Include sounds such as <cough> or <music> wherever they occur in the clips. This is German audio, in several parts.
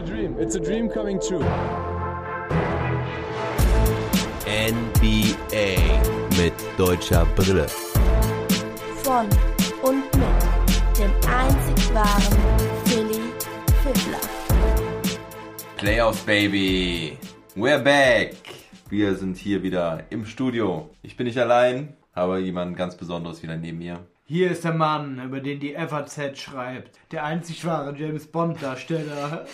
a dream. It's a dream coming true. NBA mit deutscher Brille. Von und mit dem einzig wahren Philly Fiddler. Playoffs, Baby. We're back. Wir sind hier wieder im Studio. Ich bin nicht allein, aber jemand ganz Besonderes wieder neben mir. Hier ist der Mann, über den die FAZ schreibt. Der einzig wahre James Bond-Darsteller.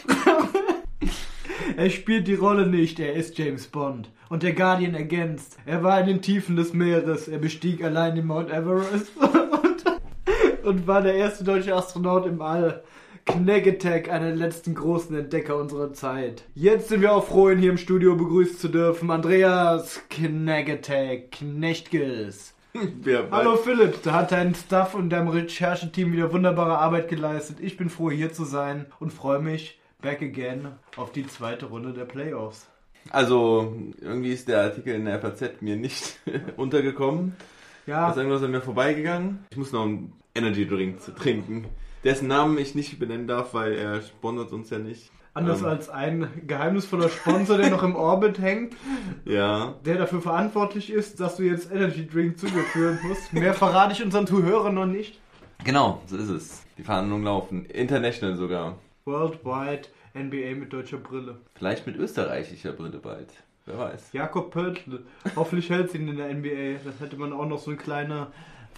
<laughs> er spielt die Rolle nicht, er ist James Bond. Und der Guardian ergänzt. Er war in den Tiefen des Meeres, er bestieg allein den Mount Everest und, <laughs> und war der erste deutsche Astronaut im All. Knegetek, einer der letzten großen Entdecker unserer Zeit. Jetzt sind wir auch froh, ihn hier im Studio begrüßen zu dürfen. Andreas Knegetek, Knechtges. Hallo Philipp, da hat dein Staff und dein Rechercheteam wieder wunderbare Arbeit geleistet. Ich bin froh hier zu sein und freue mich back again auf die zweite Runde der Playoffs. Also, irgendwie ist der Artikel in der FAZ mir nicht <laughs> untergekommen. Ja, Ist irgendwas an mir vorbeigegangen. Ich muss noch einen Energy Drink trinken, dessen Namen ich nicht benennen darf, weil er sponsert uns ja nicht. Anders Ähm, als ein geheimnisvoller Sponsor, der noch im Orbit hängt, Ja, der dafür verantwortlich ist, dass du jetzt Energy Drink zugeführen musst. Mehr verrate ich unseren Zuhörern noch nicht. genau, so ist es. Die Verhandlungen laufen. International sogar. Worldwide NBA mit deutscher Brille. Vielleicht mit österreichischer Brille bald. Wer weiß. Jakob Pöltl. Hoffentlich hält sie ihn in der NBA. Das hätte man auch noch so eine kleine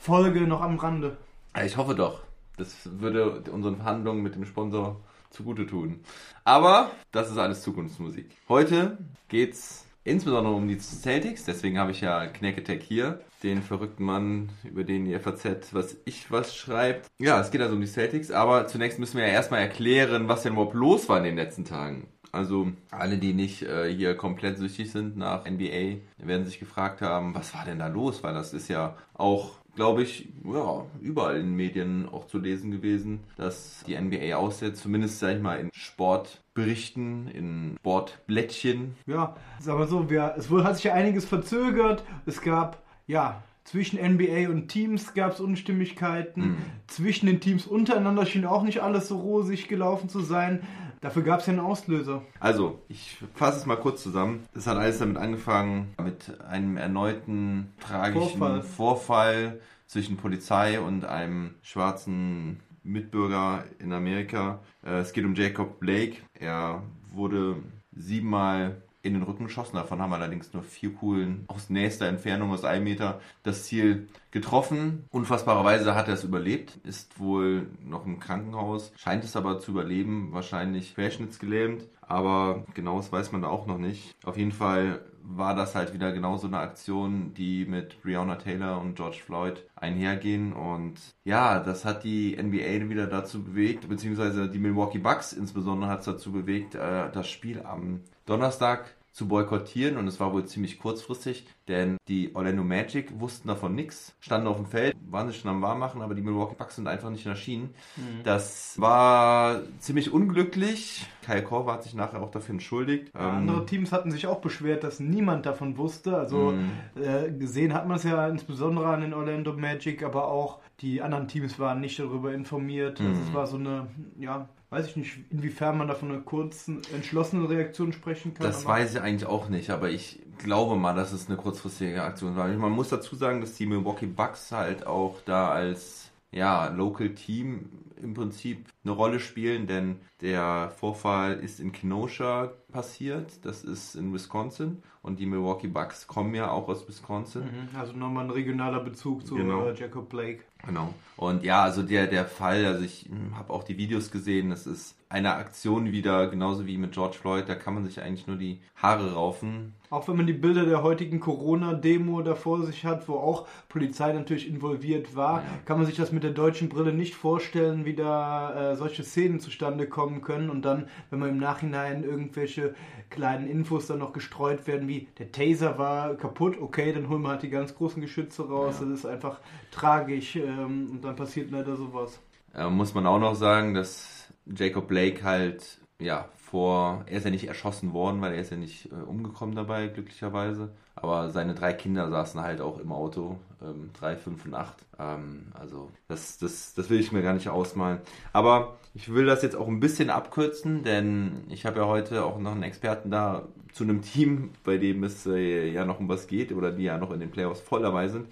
Folge noch am Rande. Ich hoffe doch. Das würde unseren Verhandlungen mit dem Sponsor zugute tun. Aber das ist alles Zukunftsmusik. Heute geht's insbesondere um die Celtics. Deswegen habe ich ja Knacketech hier, den verrückten Mann, über den die FAZ was ich was schreibt. Ja, es geht also um die Celtics. Aber zunächst müssen wir ja erstmal erklären, was denn überhaupt los war in den letzten Tagen. Also alle, die nicht äh, hier komplett süchtig sind nach NBA, werden sich gefragt haben, was war denn da los? Weil das ist ja auch glaube ich, ja, überall in den Medien auch zu lesen gewesen, dass die NBA aussetzt, zumindest, sag ich mal, in Sportberichten, in Sportblättchen. Ja, sagen wir so, wir, es wohl hat sich ja einiges verzögert. Es gab, ja, zwischen NBA und Teams gab es Unstimmigkeiten. Zwischen den Teams untereinander schien auch nicht alles so rosig gelaufen zu sein. Dafür gab es ja einen Auslöser. Also, ich fasse es mal kurz zusammen. Es hat alles damit angefangen, mit einem erneuten tragischen Vorfall. Vorfall, zwischen Polizei und einem schwarzen Mitbürger in Amerika. Äh, Es geht um Jacob Blake. Er wurde siebenmal in den Rücken geschossen. Davon haben allerdings nur vier Kugeln aus nächster Entfernung, aus einem Meter, das Ziel getroffen. Unfassbarerweise hat er es überlebt, ist wohl noch im Krankenhaus, scheint es aber zu überleben, wahrscheinlich querschnittsgelähmt. Aber genaues weiß man da auch noch nicht. Auf jeden Fall war das halt wieder genau so eine Aktion, die mit Breonna Taylor und George Floyd einhergehen. Und ja, das hat die NBA wieder dazu bewegt, beziehungsweise die Milwaukee Bucks insbesondere hat es dazu bewegt, äh, das Spiel am Donnerstag zu boykottieren und es war wohl ziemlich kurzfristig, denn die Orlando Magic wussten davon nichts, standen auf dem Feld, waren sich schon am Warmmachen, aber die Milwaukee Bucks sind einfach nicht erschienen. Das war ziemlich unglücklich. Kyle Korver hat sich nachher auch dafür entschuldigt. Ähm, Andere Teams hatten sich auch beschwert, dass niemand davon wusste. Also äh, gesehen hat man es ja insbesondere an den Orlando Magic, aber auch die anderen Teams waren nicht darüber informiert. Also es war so eine, ja, weiß ich nicht, inwiefern man da von einer kurzen, entschlossenen Reaktion sprechen kann. Das weiß ich eigentlich auch nicht, aber ich glaube mal, dass es eine kurzfristige Aktion war. Man muss dazu sagen, dass die Milwaukee Bucks halt auch da als ja, Local Team im Prinzip eine Rolle spielen, denn der Vorfall ist in Kenosha passiert, das ist in Wisconsin und die Milwaukee Bucks kommen ja auch aus Wisconsin. Mhm, Also nochmal ein regionaler Bezug zu Genau. äh, Jacob Blake. Genau. Und ja, also der, der Fall, also ich habe auch die Videos gesehen, das ist eine Aktion wieder, genauso wie mit George Floyd, da kann man sich eigentlich nur die Haare raufen. Auch wenn man die Bilder der heutigen Corona-Demo da vor sich hat, wo auch Polizei natürlich involviert war, kann man sich das mit der deutschen Brille nicht vorstellen, wie da äh, solche Szenen zustande kommen können und dann, wenn man im Nachhinein irgendwelche kleinen Infos dann noch gestreut werden, wie der Taser war kaputt, okay, dann holen wir halt die ganz großen Geschütze raus, das ist einfach tragisch ähm, und dann passiert leider sowas. Äh, muss man auch noch sagen, dass Jacob Blake halt, ja, vor, er ist ja nicht erschossen worden, weil er ist ja nicht äh, umgekommen dabei, glücklicherweise. Aber seine drei Kinder saßen halt auch im Auto, ähm, drei, fünf und acht. Ähm, also das, das, das will ich mir gar nicht ausmalen. Aber Ich will das jetzt auch ein bisschen abkürzen, denn ich habe ja heute auch noch einen Experten da zu einem Team, bei dem es äh, ja noch um was geht oder die ja noch in den Playoffs voll dabei sind.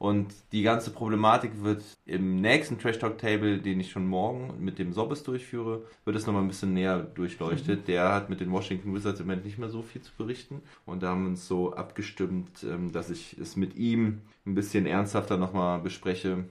Und die ganze Problematik wird im nächsten Trash Talk Table, den ich schon morgen mit dem Sobbes durchführe, wird es nochmal ein bisschen näher durchleuchtet. Der hat mit den Washington Wizards im Moment nicht mehr so viel zu berichten. Und da haben wir uns so abgestimmt, ähm, dass ich es mit ihm ein bisschen ernsthafter nochmal bespreche.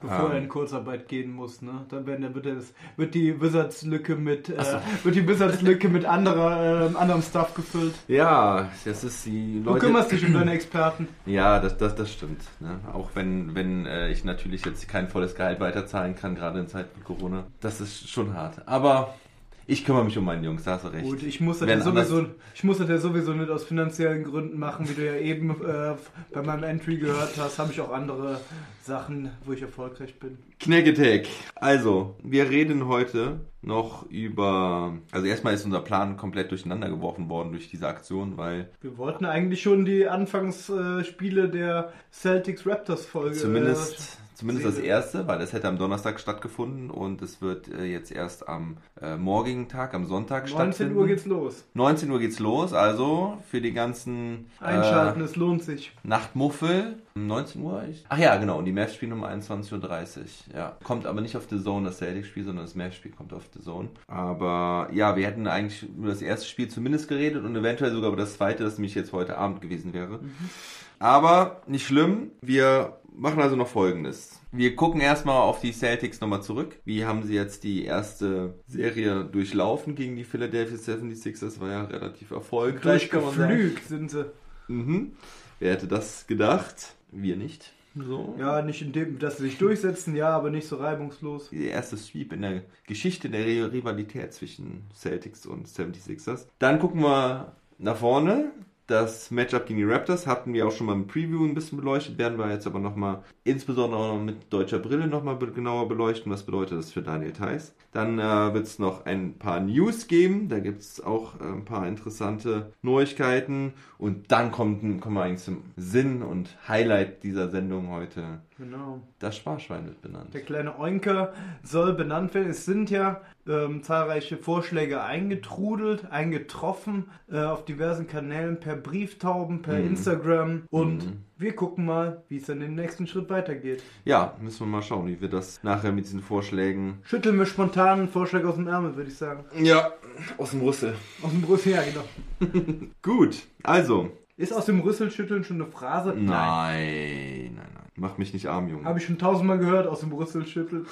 Bevor Ähm. er in Kurzarbeit gehen muss, ne? Dann werden, wird, das, wird die Wizards-Lücke mit, äh, <laughs> wird die Wizards-Lücke mit anderer, ähm, anderem Stuff gefüllt. Ja, das ist die Du Leute. kümmerst dich um deine Experten. <clears throat> Ja, das, das, das stimmt. Ne? Auch wenn, wenn äh, ich natürlich jetzt kein volles Gehalt weiterzahlen kann, gerade in Zeiten von Corona. Das ist schon hart. Aber ich kümmere mich um meinen Jungs, da hast du recht. Gut, ich muss das ja sowieso, ich muss das ja sowieso nicht aus finanziellen Gründen machen, wie du ja eben äh, bei meinem Entry gehört hast, habe ich auch andere Sachen, wo ich erfolgreich bin. Knack Also, wir reden heute noch über. Also, erstmal ist unser Plan komplett durcheinander geworfen worden durch diese Aktion, weil Wir wollten eigentlich schon die Anfangsspiele der Celtics-Raptors-Folge. zumindest. Zumindest das erste, weil es hätte am Donnerstag stattgefunden und es wird äh, jetzt erst am äh, morgigen Tag, am Sonntag 19 stattfinden. Uhr geht's los. 19 Uhr geht's los, also für die ganzen Einschalten, äh, es lohnt sich. Nachtmuffel. Um 19 Uhr? Ich- Ach ja, genau. Und die Mavs spielen um 21.30 Uhr. Ja. Kommt aber nicht auf The Zone, das Celtics-Spiel, sondern das Mavs-Spiel kommt auf The Zone. Aber ja, wir hätten eigentlich über das erste Spiel zumindest geredet und eventuell sogar über das zweite, das nämlich jetzt heute Abend gewesen wäre. Aber nicht schlimm. Wir machen also noch folgendes. Wir gucken erstmal auf die Celtics nochmal zurück. Wie haben sie jetzt die erste Serie durchlaufen gegen die Philadelphia 76ers? War ja relativ erfolgreich, kann man sagen. Durchgeflügt sind sie. Mhm. Wer hätte das gedacht? Wir nicht. So. Ja, nicht in dem, dass sie sich durchsetzen, ja, aber nicht so reibungslos. Der erste Sweep in der Geschichte der Ri- Rivalität zwischen Celtics und 76ers. Dann gucken wir nach vorne. Das Matchup gegen die Raptors hatten wir auch schon mal im Preview ein bisschen beleuchtet, werden wir jetzt aber nochmal, insbesondere auch noch mit deutscher Brille nochmal genauer beleuchten. Was bedeutet das für Daniel Theiss? Dann äh, wird es noch ein paar News geben, da gibt es auch äh, ein paar interessante Neuigkeiten. Und dann kommt, kommen wir eigentlich zum Sinn und Highlight dieser Sendung heute. Genau. Das Sparschwein wird benannt. Der kleine Oinker soll benannt werden. Es sind ja ähm, zahlreiche Vorschläge eingetrudelt, eingetroffen äh, auf diversen Kanälen, per Brieftauben, per Mhm. Instagram. Und Mhm. wir gucken mal, wie es dann den nächsten Schritt weitergeht. Ja, müssen wir mal schauen, wie wir das nachher mit diesen Vorschlägen. Schütteln wir spontan einen Vorschlag aus dem Ärmel, würde ich sagen. Ja, aus dem Rüssel. Aus dem Rüssel, ja, genau. <laughs> Gut, also. Ist aus dem Rüsselschütteln schon eine Phrase? Nein, nein, nein. Mach mich nicht arm, Junge. Habe ich schon tausendmal gehört, aus dem Rüsselschütteln.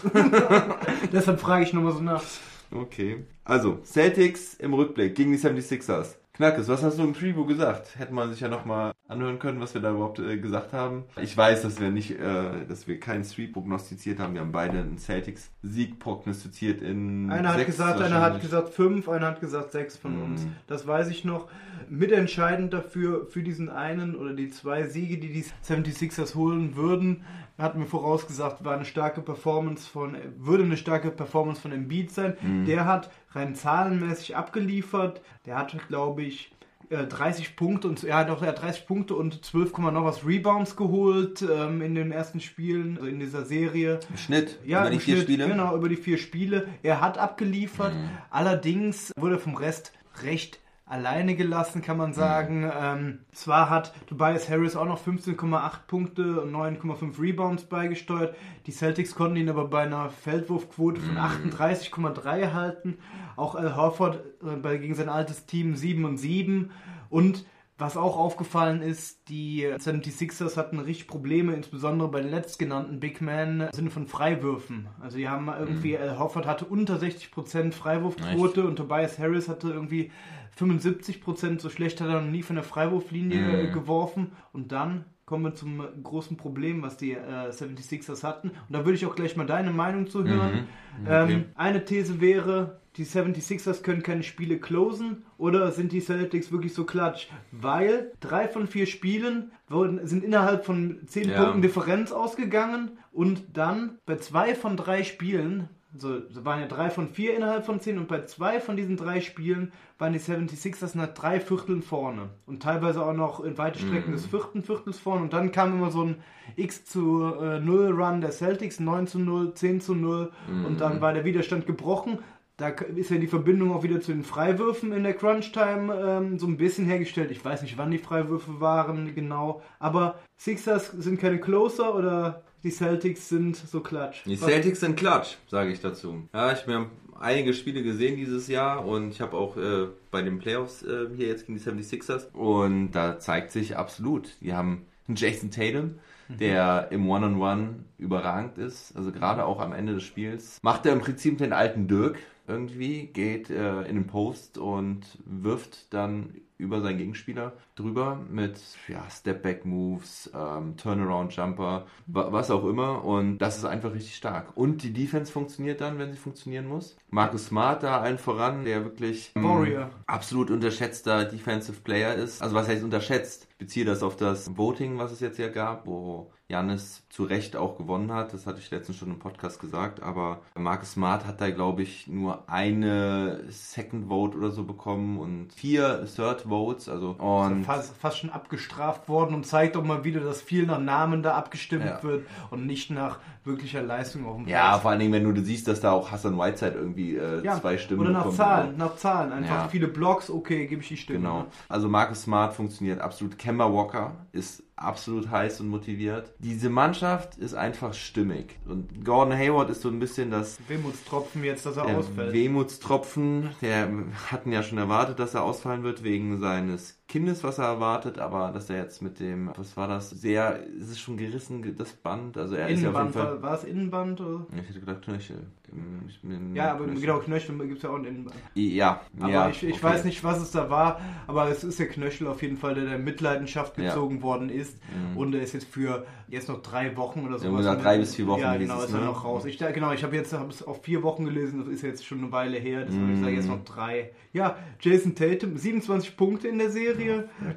<laughs> Deshalb frage ich nochmal so nach. Okay. Also, Celtics im Rückblick gegen die 76ers. Knackes, was hast du im Preview gesagt? Hätte man sich ja nochmal anhören können, was wir da überhaupt äh, gesagt haben. Ich weiß, dass wir nicht, äh, dass wir keinen Sweep prognostiziert haben. Wir haben beide einen Celtics-Sieg prognostiziert in Einer hat gesagt, einer hat gesagt fünf, einer hat gesagt sechs von Mhm. uns. Das weiß ich noch. Mitentscheidend dafür, für diesen einen oder die zwei Siege, die die 76ers holen würden, hatten wir vorausgesagt, war eine starke Performance von, würde eine starke Performance von Embiid sein. Mhm. Der hat rein zahlenmäßig abgeliefert. Der hat, glaube ich, äh, 30 Punkte und hat auch er hat 30 Punkte und 12, Komma noch was Rebounds geholt ähm, in den ersten Spielen, also in dieser Serie. Im Schnitt Ja, über die vier Schnitt, Spiele. Genau, über die vier Spiele. Er hat abgeliefert. Allerdings wurde vom Rest recht alleine gelassen, kann man sagen. Ähm, zwar hat Tobias Harris auch noch 15,8 Punkte und 9,5 Rebounds beigesteuert. Die Celtics konnten ihn aber bei einer Feldwurfquote von 38,3 halten. Auch Al Horford äh, gegen sein altes Team 7 und 7. Und was auch aufgefallen ist, die 76ers hatten richtig Probleme, insbesondere bei den letztgenannten Big Men im Sinne von Freiwürfen. Also die haben irgendwie, Al Horford hatte unter 60% Freiwurfquote und Tobias Harris hatte irgendwie 75%, so schlecht hat er noch nie von der Freiwurflinie äh, geworfen. Und dann kommen wir zum großen Problem, was die äh, 76ers hatten. Und da würde ich auch gleich mal deine Meinung zu hören. Ähm, eine These wäre, die 76ers können keine Spiele closen oder sind die Celtics wirklich so klatsch? Weil drei von vier Spielen wurden, sind innerhalb von zehn Ja. Punkten Differenz ausgegangen und dann bei zwei von drei Spielen also waren ja drei von vier innerhalb von zehn und bei zwei von diesen drei Spielen waren die 76ers nach drei Vierteln vorne und teilweise auch noch in weite Strecken des vierten Viertels vorne und dann kam immer so ein X zu äh, 0 Run der Celtics, 9 zu 0, 10 zu 0 und dann war der Widerstand gebrochen. Da ist ja die Verbindung auch wieder zu den Freiwürfen in der Crunch-Time ähm, so ein bisschen hergestellt. Ich weiß nicht, wann die Freiwürfe waren genau, aber Sixers sind keine Closer oder die Celtics sind so klatsch. Die Was- Celtics sind klatsch, sage ich dazu. Ja, ich habe einige Spiele gesehen dieses Jahr und ich habe auch äh, bei den Playoffs äh, hier jetzt gegen die 76ers und da zeigt sich absolut, die haben einen Jason Tatum, der im One-on-One überragend ist, also gerade auch am Ende des Spiels. Macht er im Prinzip den alten Dirk irgendwie, geht äh, in den Post und wirft dann über seinen Gegenspieler drüber mit ja, Step-Back-Moves, ähm, Turnaround-Jumper, wa was auch immer. Und das ist einfach richtig stark. Und die Defense funktioniert dann, wenn sie funktionieren muss. Marcus Smart da allen voran, der wirklich ähm, Warrior. absolut unterschätzter Defensive Player ist. Also was heißt unterschätzt? Ich beziehe das auf das Voting, was es jetzt hier gab, wo Janis zu Recht auch gewonnen hat. Das hatte ich letztens schon im Podcast gesagt. Aber Marcus Smart hat da, glaube ich, nur eine Second Vote oder so bekommen und vier Third Votes. Also und fast, fast schon abgestraft worden und zeigt auch mal wieder, dass viel nach Namen da abgestimmt Ja. wird und nicht nach wirklicher Leistung auf dem ja, Platz. vor allen Dingen, wenn du siehst, dass da auch Hassan Whiteside irgendwie äh, Ja, zwei Stimmen Oder nach bekommt. Zahlen, nach Zahlen. Einfach Ja. viele Blocks, okay, gebe ich die Stimme. Genau. ne? Also Marcus Smart funktioniert absolut. Kemba Walker ist absolut heiß und motiviert. Diese Mannschaft ist einfach stimmig. Und Gordon Hayward ist so ein bisschen das Wehmutstropfen jetzt, dass er der ausfällt. Wehmutstropfen. Der hatten ja schon erwartet, dass er ausfallen wird wegen seines Kindes, was er erwartet, aber dass er jetzt mit dem, was war das, sehr, ist es schon gerissen, das Band. Also er ist ja auf jeden Innenband, Fall. war, war es Innenband? Oder? Ich hätte gedacht Knöchel. Im- im Ja, aber Knöchel. genau, Knöchel gibt es ja auch ein Innenband. Ja, Aber ja, ich, ich okay. weiß nicht, was es da war, aber es ist der Knöchel auf jeden Fall, der der Mitleidenschaft Ja. Mhm. gezogen worden ist. Und er ist jetzt für jetzt noch drei Wochen oder so. gesagt, drei bis vier Wochen Ja, genau, ist er ne? noch raus. Ich, da- genau, ich habe jetzt hab es auf vier Wochen gelesen, das ist jetzt schon eine Weile her, deshalb ich sage Mhm. jetzt noch drei. Ja, Jason Tatum, 27 Punkte in der Serie,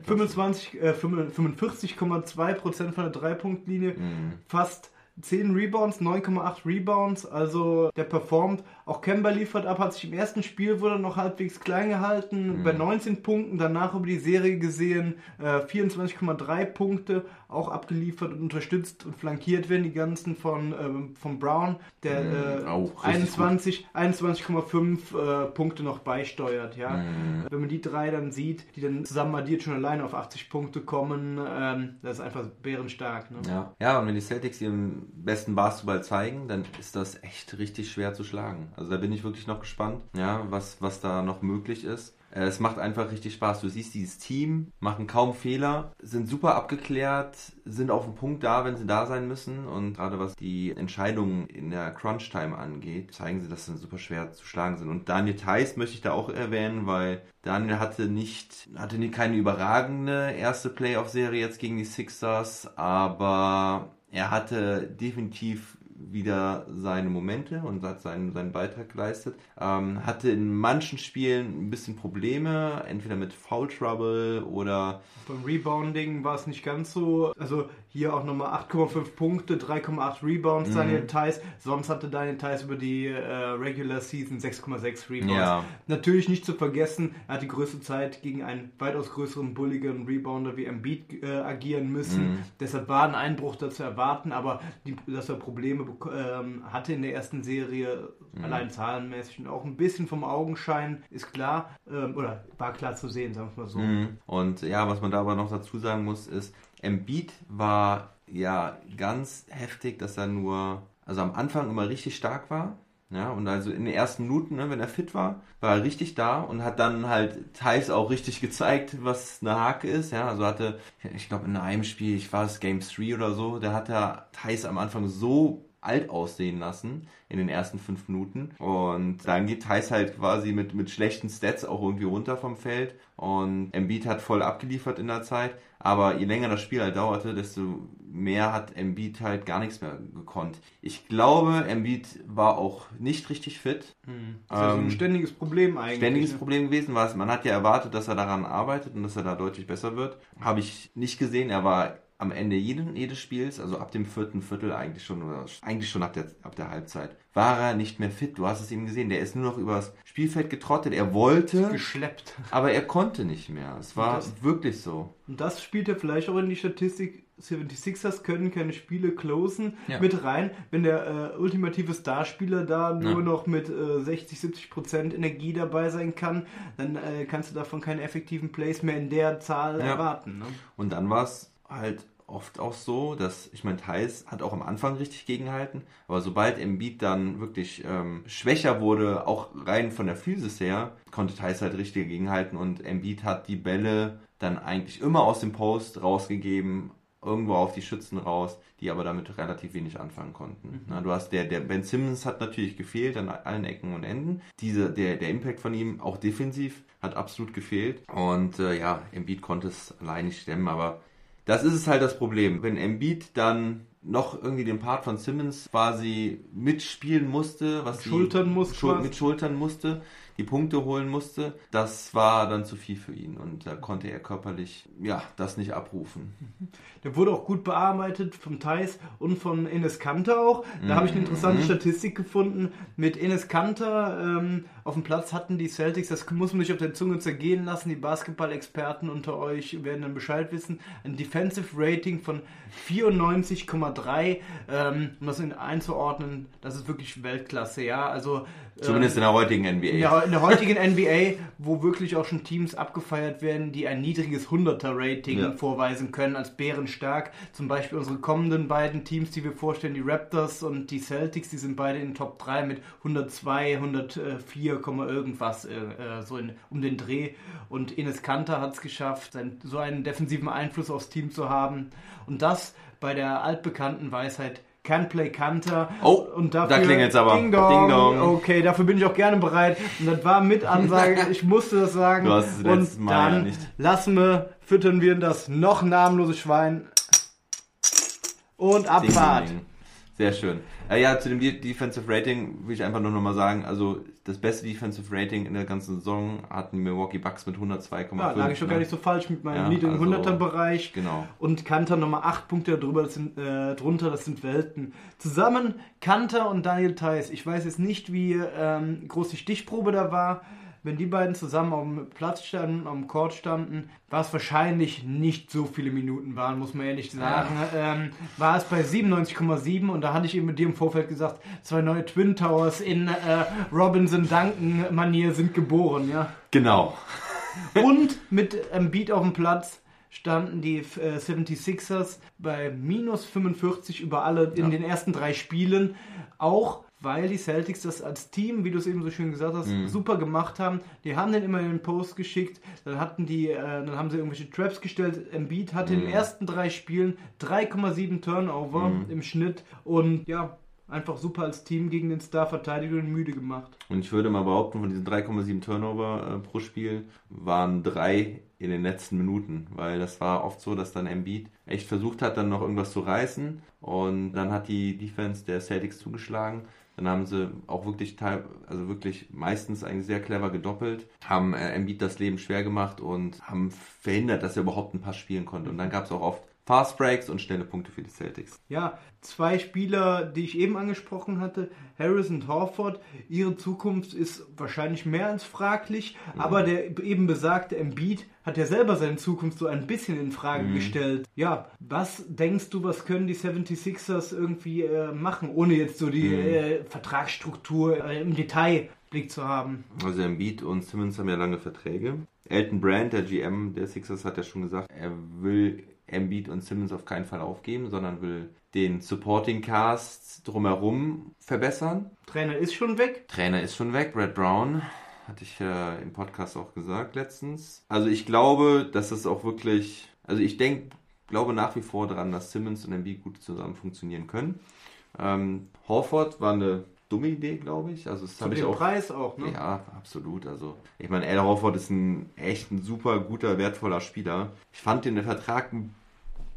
25, äh, 45,2% von der Dreipunktlinie, Mhm. fast 10 Rebounds, 9,8 Rebounds, also der performt. Auch Kemba liefert ab, hat sich im ersten Spiel wurde noch halbwegs klein gehalten, bei 19 Punkten, danach über die Serie gesehen, äh, 24,3 Punkte, auch abgeliefert und unterstützt und flankiert werden die ganzen von, ähm, von Brown, der äh, auch richtig 21 21,5 äh, Punkte noch beisteuert, ja. Wenn man die drei dann sieht, die dann zusammen addiert schon alleine auf 80 Punkte kommen, ähm, das ist einfach bärenstark, ne? Ja. ja, und wenn die Celtics ihren besten Basketball zeigen, dann ist das echt richtig schwer zu schlagen. Also da bin ich wirklich noch gespannt, ja, was, was da noch möglich ist. Äh, Es macht einfach richtig Spaß. Du siehst dieses Team, machen kaum Fehler, sind super abgeklärt, sind auf dem Punkt da, wenn sie da sein müssen. Und gerade was die Entscheidungen in der Crunch-Time angeht, zeigen sie, dass sie super schwer zu schlagen sind. Und Daniel Theiss möchte ich da auch erwähnen, weil Daniel hatte nicht, hatte keine überragende erste Playoff-Serie jetzt gegen die Sixers, aber er hatte definitiv wieder seine Momente und hat seinen, seinen Beitrag geleistet. Ähm, hatte in manchen Spielen ein bisschen Probleme, entweder mit Foul Trouble oder Beim Rebounding war es nicht ganz so. Also hier auch nochmal 8,5 Punkte, 3,8 Rebounds, Daniel Theiss. Sonst hatte Daniel Theiss über die äh, Regular Season 6,6 Rebounds. Ja. Natürlich nicht zu vergessen, er hat die größte Zeit gegen einen weitaus größeren, bulligeren Rebounder wie Embiid äh, agieren müssen. Deshalb war ein Einbruch da zu erwarten, aber die, dass er Probleme ähm, hatte in der ersten Serie, allein zahlenmäßig und auch ein bisschen vom Augenschein, ist klar, ähm, oder war klar zu sehen, sagen wir mal so. Mhm. Und ja, was man da aber noch dazu sagen muss, ist, Embiid war ja ganz heftig, dass er nur, also am Anfang immer richtig stark war. Ja, und also in den ersten Minuten, ne, wenn er fit war, war er richtig da und hat dann halt Thais auch richtig gezeigt, was eine Hake ist. Ja, also hatte, ich glaube, in einem Spiel, ich war es Game 3 oder so, da hat er Thais am Anfang so alt aussehen lassen in den ersten fünf Minuten. Und dann geht Thais halt quasi mit, mit schlechten Stats auch irgendwie runter vom Feld. Und Embiid hat voll abgeliefert in der Zeit. Aber je länger das Spiel halt dauerte, desto mehr hat Embiid halt gar nichts mehr gekonnt. Ich glaube, Embiid war auch nicht richtig fit. Das ist ja so ein Ähm, ständiges Problem eigentlich. ständiges ne? Problem gewesen war es. Man hat ja erwartet, dass er daran arbeitet und dass er da deutlich besser wird. Habe ich nicht gesehen. Er war am Ende jeden, jedes Spiels, also ab dem vierten Viertel eigentlich schon, oder eigentlich schon ab der, ab der Halbzeit, war er nicht mehr fit. Du hast es ihm gesehen. Der ist nur noch übers Spielfeld getrottet. Er wollte, Geschleppt. <laughs> aber er konnte nicht mehr. Es war Das- wirklich so. Und das spielt ja vielleicht auch in die Statistik. 76ers können keine Spiele closen Ja. mit rein, wenn der äh, ultimative Starspieler da nur Ja. noch mit äh, 60, 70 Prozent Energie dabei sein kann, dann äh, kannst du davon keine effektiven Plays mehr in der Zahl Ja. erwarten. Ne? Und dann war es halt oft auch so, dass, ich meine, Thais hat auch am Anfang richtig gegengehalten, aber sobald Embiid dann wirklich ähm, schwächer wurde, auch rein von der Physis her, konnte Thais halt richtig gegenhalten und Embiid hat die Bälle dann eigentlich immer aus dem Post rausgegeben, irgendwo auf die Schützen raus, die aber damit relativ wenig anfangen konnten. Na, du hast der, der Ben Simmons hat natürlich gefehlt an allen Ecken und Enden. Diese, der, der Impact von ihm, auch defensiv, hat absolut gefehlt. Und äh, ja, Embiid konnte es allein nicht stemmen, aber das ist es halt das Problem. Wenn Embiid dann noch irgendwie den Part von Simmons quasi mitspielen musste, was Schultern muss Schul mit Schultern musste, die Punkte holen musste, das war dann zu viel für ihn und da konnte er körperlich ja das nicht abrufen. <laughs> Der wurde auch gut bearbeitet vom Thais und von Enes Kanter auch. Da habe ich eine Mhm. interessante Statistik gefunden. Mit Enes Kanter ähm, auf dem Platz hatten die Celtics, das muss man sich auf der Zunge zergehen lassen, die Basketball-Experten unter euch werden dann Bescheid wissen, ein Defensive Rating von 94,3. Ähm, um das in einzuordnen, das ist wirklich Weltklasse, ja. Also ähm, Zumindest in der heutigen NBA. in der, in der heutigen NBA, wo wirklich auch schon Teams abgefeiert werden, die ein niedriges 100er-Rating Ja. vorweisen können als bärenstark. Zum Beispiel unsere kommenden beiden Teams, die wir vorstellen, die Raptors und die Celtics, die sind beide in Top 3 mit 102, 104, Komma irgendwas, äh, äh, so in, um den Dreh. Und Ines Kanter hat es geschafft, so einen defensiven Einfluss aufs Team zu haben. Und das bei der altbekannten Weisheit. Can play Kanter. Oh, und da dafür, klingelt's aber. Ding dong. Ding dong. Okay, dafür bin ich auch gerne bereit. Und das war mit Ansage, <laughs> ich musste das sagen. Du hast es letztes und Mal dann nicht. lassen wir, füttern wir das noch namenlose Schwein. Und Abfahrt. ding, ding. Sehr schön. Äh, ja, zu dem De- Defensive Rating will ich einfach nur nochmal sagen, also das beste Defensive Rating in der ganzen Saison hatten die Milwaukee Bucks mit 102,5. Ja, lag ich schon ne? gar nicht so falsch mit meinem Ja, niedrigen also, 100er-Bereich. Genau. Und Kanter nochmal 8 Punkte drüber, das sind, äh, drunter, das sind Welten. Zusammen Kanter und Daniel Theiss. Ich weiß jetzt nicht, wie ähm, groß die Stichprobe da war. Wenn die beiden zusammen auf dem Platz standen, am Court standen, war es wahrscheinlich nicht so viele Minuten waren, muss man ehrlich sagen. Ähm, war es bei 97,7 und da hatte ich eben mit dir im Vorfeld gesagt, zwei neue Twin Towers in äh, Robinson-Duncan-Manier sind geboren, ja. Genau. <laughs> Und mit einem Beat auf dem Platz standen die äh, 76ers bei minus 45 über alle in Ja. den ersten drei Spielen. Auch weil die Celtics das als Team, wie du es eben so schön gesagt hast, Mhm. super gemacht haben. Die haben den immer in den Post geschickt, dann hatten die, äh, dann haben sie irgendwelche Traps gestellt. Embiid hatte in den Mhm. ersten drei Spielen 3,7 Turnover Mhm. im Schnitt und ja, einfach super als Team gegen den Star verteidigt und müde gemacht. Und ich würde mal behaupten, von diesen 3,7 Turnover äh, pro Spiel waren drei in den letzten Minuten, weil das war oft so, dass dann Embiid echt versucht hat, dann noch irgendwas zu reißen und dann hat die Defense der Celtics zugeschlagen. Dann haben sie auch wirklich teil, also wirklich meistens eigentlich sehr clever gedoppelt, haben äh, Embiid das Leben schwer gemacht und haben verhindert, dass er überhaupt einen Pass spielen konnte. Und dann gab es auch oft Fast Breaks und schnelle Punkte für die Celtics. Ja, zwei Spieler, die ich eben angesprochen hatte, Harris und Horford, ihre Zukunft ist wahrscheinlich mehr als fraglich, aber der eben besagte Embiid hat ja selber seine Zukunft so ein bisschen in Frage gestellt. Ja, was denkst du, was können die 76ers irgendwie äh, machen, ohne jetzt so die äh, Vertragsstruktur äh, im Detail Blick zu haben? Also Embiid und Simmons haben ja lange Verträge. Elton Brand, der GM der Sixers, hat ja schon gesagt, er will Embiid und Simmons auf keinen Fall aufgeben, sondern will den Supporting Cast drumherum verbessern. Trainer ist schon weg. Trainer ist schon weg, Brad Brown, hatte ich äh, im Podcast auch gesagt letztens. Also ich glaube, dass das auch wirklich, also ich denke, glaube nach wie vor daran, dass Simmons und Embiid gut zusammen funktionieren können. Ähm, Horford war eine dumme Idee, glaube ich. Also das habe ich auch Preis auch, ne? ja, absolut. Also, ich meine, Al Horford ist ein echt ein super guter, wertvoller Spieler. Ich fand den Vertrag ein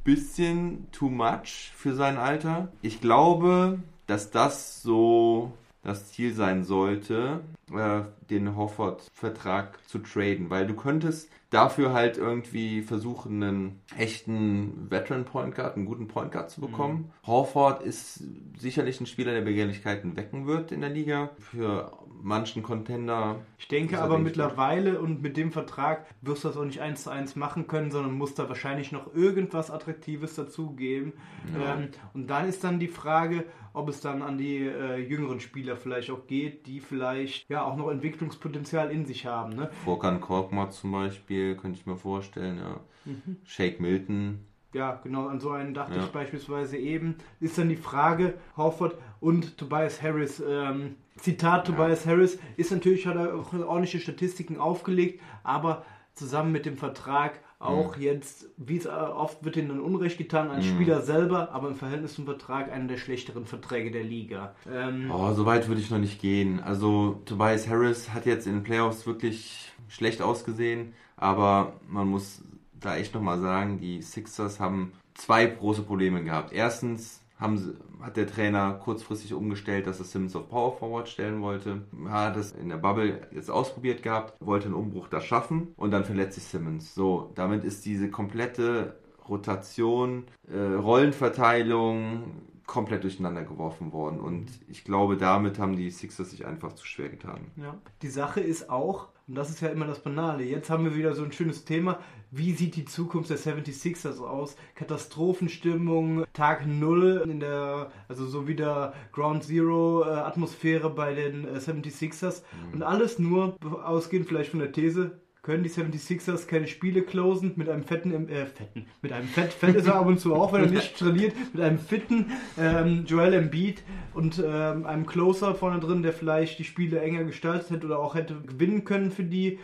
bisschen too much für sein Alter. Ich glaube, dass das so das Ziel sein sollte. äh, den Horford-Vertrag zu traden, weil du könntest dafür halt irgendwie versuchen, einen echten Veteran Point Guard, einen guten Point Guard zu bekommen. Mhm. Horford ist sicherlich ein Spieler, der Begehrlichkeiten wecken wird in der Liga. Für manchen Contender. Ich denke aber mittlerweile gut. und mit dem Vertrag wirst du das auch nicht eins zu eins machen können, sondern musst da wahrscheinlich noch irgendwas Attraktives dazugeben. Ja. Ähm, und dann ist dann die Frage, ob es dann an die äh, jüngeren Spieler vielleicht auch geht, die vielleicht ja auch noch Entwicklungspotenzial in sich haben. Ne? Vorkan Korkmaz zum Beispiel, könnte ich mir vorstellen, ja. Mhm. Shake Milton. Ja, genau, an so einen dachte ja. ich beispielsweise eben. Ist dann die Frage, Horford und Tobias Harris, ähm, Zitat ja. Tobias Harris, ist natürlich, hat er auch ordentliche Statistiken aufgelegt, aber zusammen mit dem Vertrag auch mhm. jetzt, wie es äh, oft wird ihnen dann Unrecht getan, als mhm. Spieler selber, aber im Verhältnis zum Vertrag einer der schlechteren Verträge der Liga. Ähm, oh, so weit würde ich noch nicht gehen. Also Tobias Harris hat jetzt in den Playoffs wirklich schlecht ausgesehen, aber man muss da echt nochmal sagen, die Sixers haben zwei große Probleme gehabt. Erstens haben hat der Trainer kurzfristig umgestellt, dass er Simmons auf Power Forward stellen wollte. Hat das in der Bubble jetzt ausprobiert gehabt, wollte einen Umbruch da schaffen und dann verletzt sich Simmons. So, damit ist diese komplette Rotation, äh, Rollenverteilung komplett durcheinander geworfen worden und ich glaube, damit haben die Sixers sich einfach zu schwer getan. Ja. Die Sache ist auch, und das ist ja immer das Banale. Jetzt haben wir wieder so ein schönes Thema. Wie sieht die Zukunft der 76ers aus? Katastrophenstimmung, Tag Null in der, also so wieder Ground Zero äh, Atmosphäre bei den äh, 76ers. Mhm. Und alles nur ausgehend vielleicht von der These, können die 76ers keine Spiele closen mit einem fetten, äh, fetten, mit einem Fett, Fett ist er ab und zu auch, wenn er nicht trainiert, mit einem fitten ähm, Joel Embiid und ähm, einem Closer vorne drin, der vielleicht die Spiele enger gestaltet hätte oder auch hätte gewinnen können für die.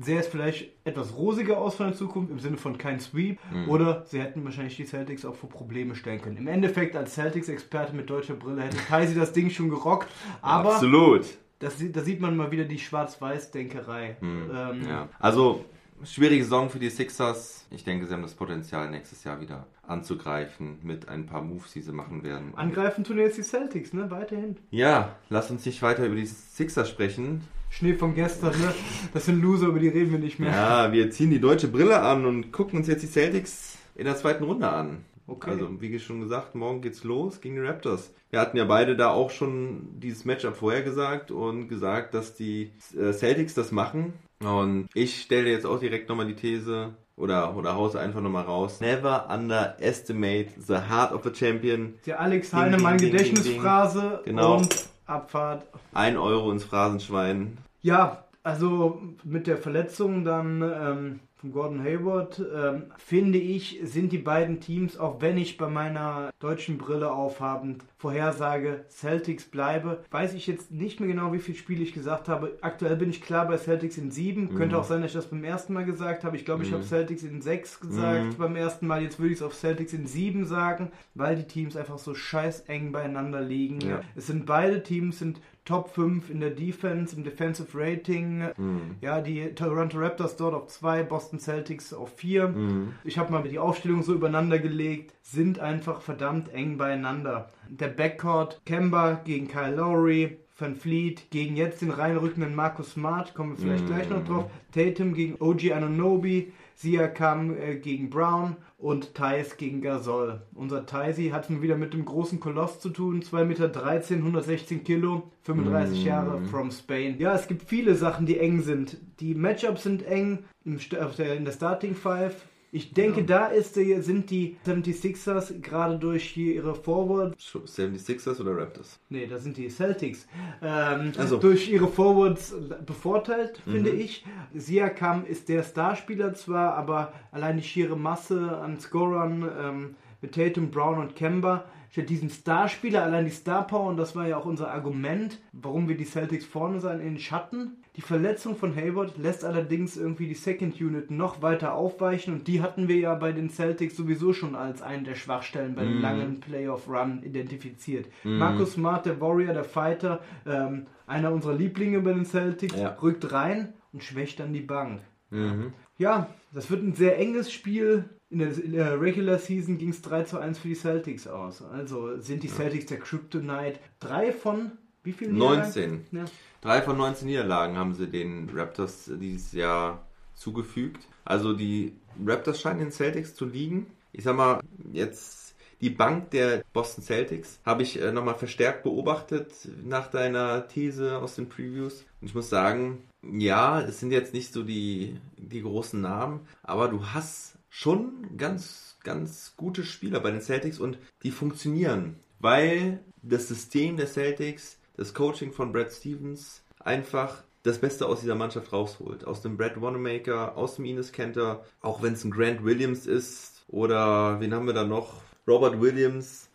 Sähe es vielleicht etwas rosiger aus von der Zukunft im Sinne von kein Sweep mhm. oder sie hätten wahrscheinlich die Celtics auch vor Probleme stellen können. Im Endeffekt als Celtics-Experte mit deutscher Brille hätte Kaisi das Ding schon gerockt, aber Absolut das, da sieht man mal wieder die Schwarz-Weiß-Denkerei. Hm. Ähm, ja. Also, schwierige Saison für die Sixers. Ich denke, sie haben das Potenzial, nächstes Jahr wieder anzugreifen mit ein paar Moves, die sie machen werden. Angreifen tun jetzt die Celtics, ne? Weiterhin. Ja, lass uns nicht weiter über die Sixers sprechen. Schnee von gestern, ne? Das sind Loser, über die reden wir nicht mehr. Ja, wir ziehen die deutsche Brille an und gucken uns jetzt die Celtics in der zweiten Runde an. Okay. Also, wie schon gesagt, morgen geht's los gegen die Raptors. Wir hatten ja beide da auch schon dieses Matchup vorher gesagt und gesagt, dass die äh, Celtics das machen. Und ich stelle jetzt auch direkt nochmal die These oder, oder hause einfach nochmal raus. Never underestimate the heart of the champion. Die Alex Heinemann Gedächtnisphrase genau. und Abfahrt. Ein Euro ins Phrasenschwein. Ja, also mit der Verletzung dann ähm, von Gordon Hayward, ähm, finde ich, sind die beiden Teams, auch wenn ich bei meiner deutschen Brille aufhabend vorhersage, Celtics bleibe, weiß ich jetzt nicht mehr genau, wie viele Spiele ich gesagt habe. Aktuell bin ich klar bei Celtics in sieben. Mhm. Könnte auch sein, dass ich das beim ersten Mal gesagt habe. Ich glaube, ich habe mhm. Celtics in sechs gesagt mhm. beim ersten Mal. Jetzt würde ich es auf Celtics in sieben sagen, weil die Teams einfach so scheiß eng beieinander liegen. Ja. Es sind beide Teams sind Top 5 in der Defense, im Defensive Rating. Mhm. Ja, die Toronto Raptors dort auf 2, Boston Celtics auf 4. Mhm. Ich habe mal die Aufstellung so übereinander gelegt, sind einfach verdammt eng beieinander. Der Backcourt, Kemba gegen Kyle Lowry, Van Fleet gegen jetzt den reinrückenden Marcus Smart, kommen wir vielleicht mm. gleich noch drauf. Tatum gegen OG Anonobi, Siakam äh, gegen Brown und Thais gegen Gasol. Unser Thaisi hat nun wieder mit dem großen Koloss zu tun, 2,13 Meter, 116 Kilo, 35 mm. Jahre from Spain. Ja, es gibt viele Sachen, die eng sind. Die Matchups sind eng in der Starting Five. Ich denke, ja. da ist, sind die 76ers gerade durch ihre Forwards. 76ers oder Raptors? Nee, das sind die Celtics. Ähm, also. Durch ihre Forwards bevorteilt, mhm. finde ich. Siakam ist der Starspieler zwar, aber allein die schiere Masse an Scorern ähm, mit Tatum, Brown und Kemba statt diesem Starspieler allein die Star Power, und das war ja auch unser Argument, warum wir die Celtics vorne sein, in den Schatten. Die Verletzung von Hayward lässt allerdings irgendwie die Second Unit noch weiter aufweichen und die hatten wir ja bei den Celtics sowieso schon als einen der Schwachstellen bei dem mm. langen Playoff-Run identifiziert. Mm. Marcus Smart, der Warrior, der Fighter, ähm, einer unserer Lieblinge bei den Celtics, ja. rückt rein und schwächt dann die Bank. Mhm. Ja, das wird ein sehr enges Spiel. In der, in der Regular Season ging es 3 zu 1 für die Celtics aus. Also sind die Celtics der Kryptonite. Drei von Wie viele 19. Ja. Drei von 19 Niederlagen haben sie den Raptors dieses Jahr zugefügt. Also die Raptors scheinen den Celtics zu liegen. Ich sag mal, jetzt die Bank der Boston Celtics habe ich äh, nochmal verstärkt beobachtet nach deiner These aus den Previews. Und ich muss sagen, ja, es sind jetzt nicht so die, die großen Namen, aber du hast schon ganz, ganz gute Spieler bei den Celtics und die funktionieren, weil das System der Celtics, das Coaching von Brad Stevens einfach das Beste aus dieser Mannschaft rausholt. Aus dem Brad Wanamaker, aus dem Ines Kenter, auch wenn es ein Grant Williams ist oder wen haben wir da noch? Robert Williams.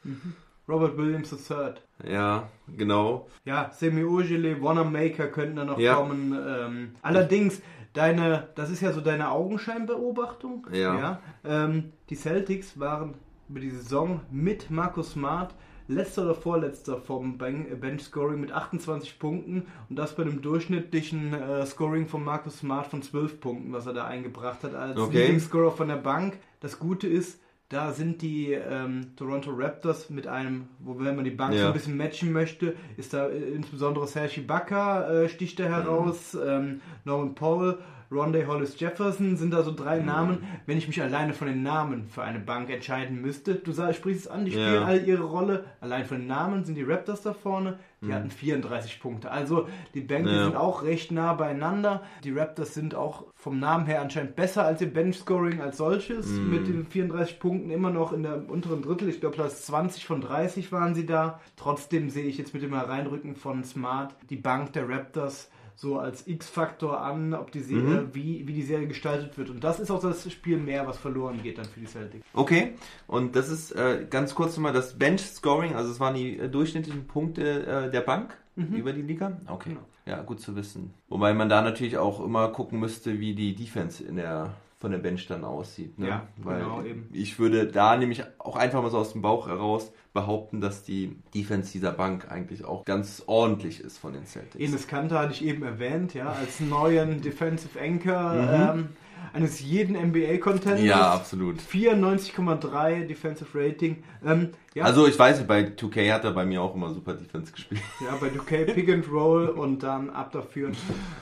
Robert Williams III. Ja, genau. Ja, Semi Ojale, Wanamaker könnten da noch Ja. kommen. Ähm, allerdings, deine, das ist ja so deine Augenscheinbeobachtung. Ja. ähm, die Celtics waren über die Saison mit Marcus Smart letzter oder vorletzter vom äh, Bench-Scoring mit 28 Punkten und das bei einem durchschnittlichen äh, Scoring von Marcus Smart von 12 Punkten, was er da eingebracht hat als Okay. Leading Scorer von der Bank. Das Gute ist, da sind die ähm, Toronto Raptors mit einem, wo wenn man die Bank so Ja. ein bisschen matchen möchte, ist da äh, insbesondere Serge Ibaka äh, sticht da heraus, ähm, Norman Powell, Rondé Hollis Jefferson sind da so drei Namen. Wenn ich mich alleine von den Namen für eine Bank entscheiden müsste, du sprichst es an, die Ja. spielen all ihre Rolle. Allein von den Namen sind die Raptors da vorne. Die hatten 34 Punkte. Also die Bänke Ja. sind auch recht nah beieinander. Die Raptors sind auch vom Namen her anscheinend besser als ihr Bench-Scoring als solches. Mit den 34 Punkten immer noch in der unteren Drittel. Ich glaube, Platz 20 von 30 waren sie da. Trotzdem sehe ich jetzt mit dem Hereinrücken von Smart die Bank der Raptors so als X-Faktor an, ob die Serie, wie, wie die Serie gestaltet wird. Und das ist auch das Spiel mehr, was verloren geht dann für die Celtics. Okay, und das ist äh, ganz kurz nochmal das Bench-Scoring, also es waren die äh, durchschnittlichen Punkte äh, der Bank über die Liga. Okay, Genau. ja, gut zu wissen. Wobei man da natürlich auch immer gucken müsste, wie die Defense in der von der Bench dann aussieht. Ne? Ja, Weil genau, eben. ich würde da nämlich auch einfach mal so aus dem Bauch heraus behaupten, dass die Defense dieser Bank eigentlich auch ganz ordentlich ist von den Celtics. Enes Kanter hatte ich eben erwähnt, ja, als neuen Defensive Anchor ähm, eines jeden NBA-Contenders. Ja, absolut. 94,3 Defensive Rating. Ähm, ja, Also ich weiß nicht, bei 2K hat er bei mir auch immer super Defense gespielt. ja, bei 2K Pick and Roll und dann ab dafür.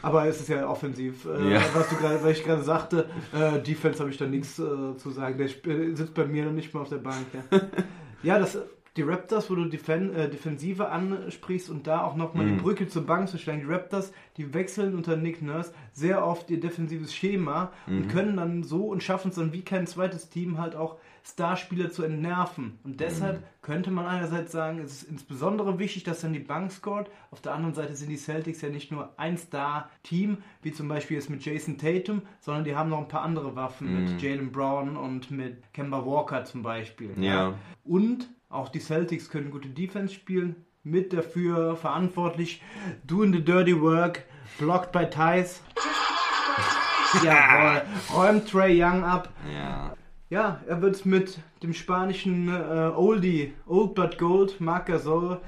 Aber es ist ja offensiv. Äh, Ja. Was du gerade, was ich gerade sagte, äh, Defense habe ich da nichts äh, zu sagen. Der sp- sitzt bei mir noch nicht mal auf der Bank. Ja, ja das, die Raptors, wo du Defen äh, Defensive ansprichst und da auch nochmal Mhm. die Brücke zur Bank zu schlagen. Die Raptors, die wechseln unter Nick Nurse sehr oft ihr defensives Schema Mhm. und können dann so und schaffen es dann wie kein zweites Team halt auch Starspieler zu entnerven. Und deshalb Mhm. könnte man einerseits sagen, es ist insbesondere wichtig, dass dann die Bank scored. Auf der anderen Seite sind die Celtics ja nicht nur ein Star-Team, wie zum Beispiel jetzt mit Jason Tatum, sondern die haben noch ein paar andere Waffen mit Jalen Brown und mit Kemba Walker zum Beispiel. Ja. Und auch die Celtics können gute Defense spielen. Mit dafür verantwortlich, doing the dirty work, blocked by Thais. <laughs> Jawohl, räumt Trey Young ab. Ja. Ja, er wird mit dem spanischen äh, Oldie, Old But Gold, Marc Gasol,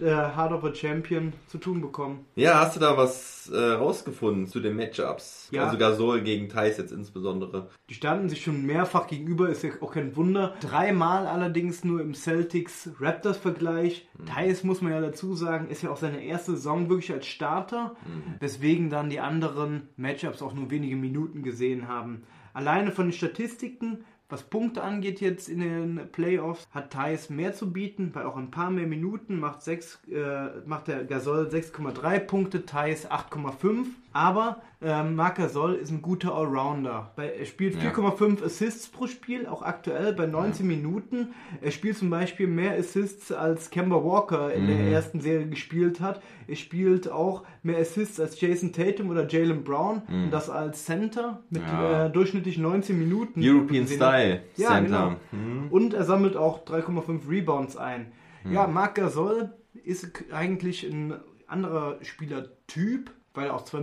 der Heart of a Champion, zu tun bekommen. Ja, hast du da was äh, rausgefunden zu den Matchups? Ja. Also Gasol gegen Thais jetzt insbesondere. Die standen sich schon mehrfach gegenüber, ist ja auch kein Wunder. Dreimal allerdings nur im Celtics-Raptors-Vergleich. Thais, muss man ja dazu sagen, ist ja auch seine erste Saison wirklich als Starter, weswegen dann die anderen Matchups auch nur wenige Minuten gesehen haben. Alleine von den Statistiken, was Punkte angeht jetzt in den Playoffs, hat Thais mehr zu bieten, weil auch ein paar mehr Minuten macht, sechs, äh, macht der Gasol 6,3 Punkte, Thais 8,5. Aber ähm, Marc Gasol ist ein guter Allrounder. Bei, er spielt Ja. 4,5 Assists pro Spiel, auch aktuell bei 19 Minuten. Er spielt zum Beispiel mehr Assists als Kemba Walker in der ersten Serie gespielt hat. Er spielt auch mehr Assists als Jason Tatum oder Jalen Brown. Und das als Center mit Ja. äh, durchschnittlich 19 Minuten. European. Style Ja, Center. genau. Und er sammelt auch 3,5 Rebounds ein. Ja, Marc Gasol ist eigentlich ein anderer Spielertyp, weil er auch 2,13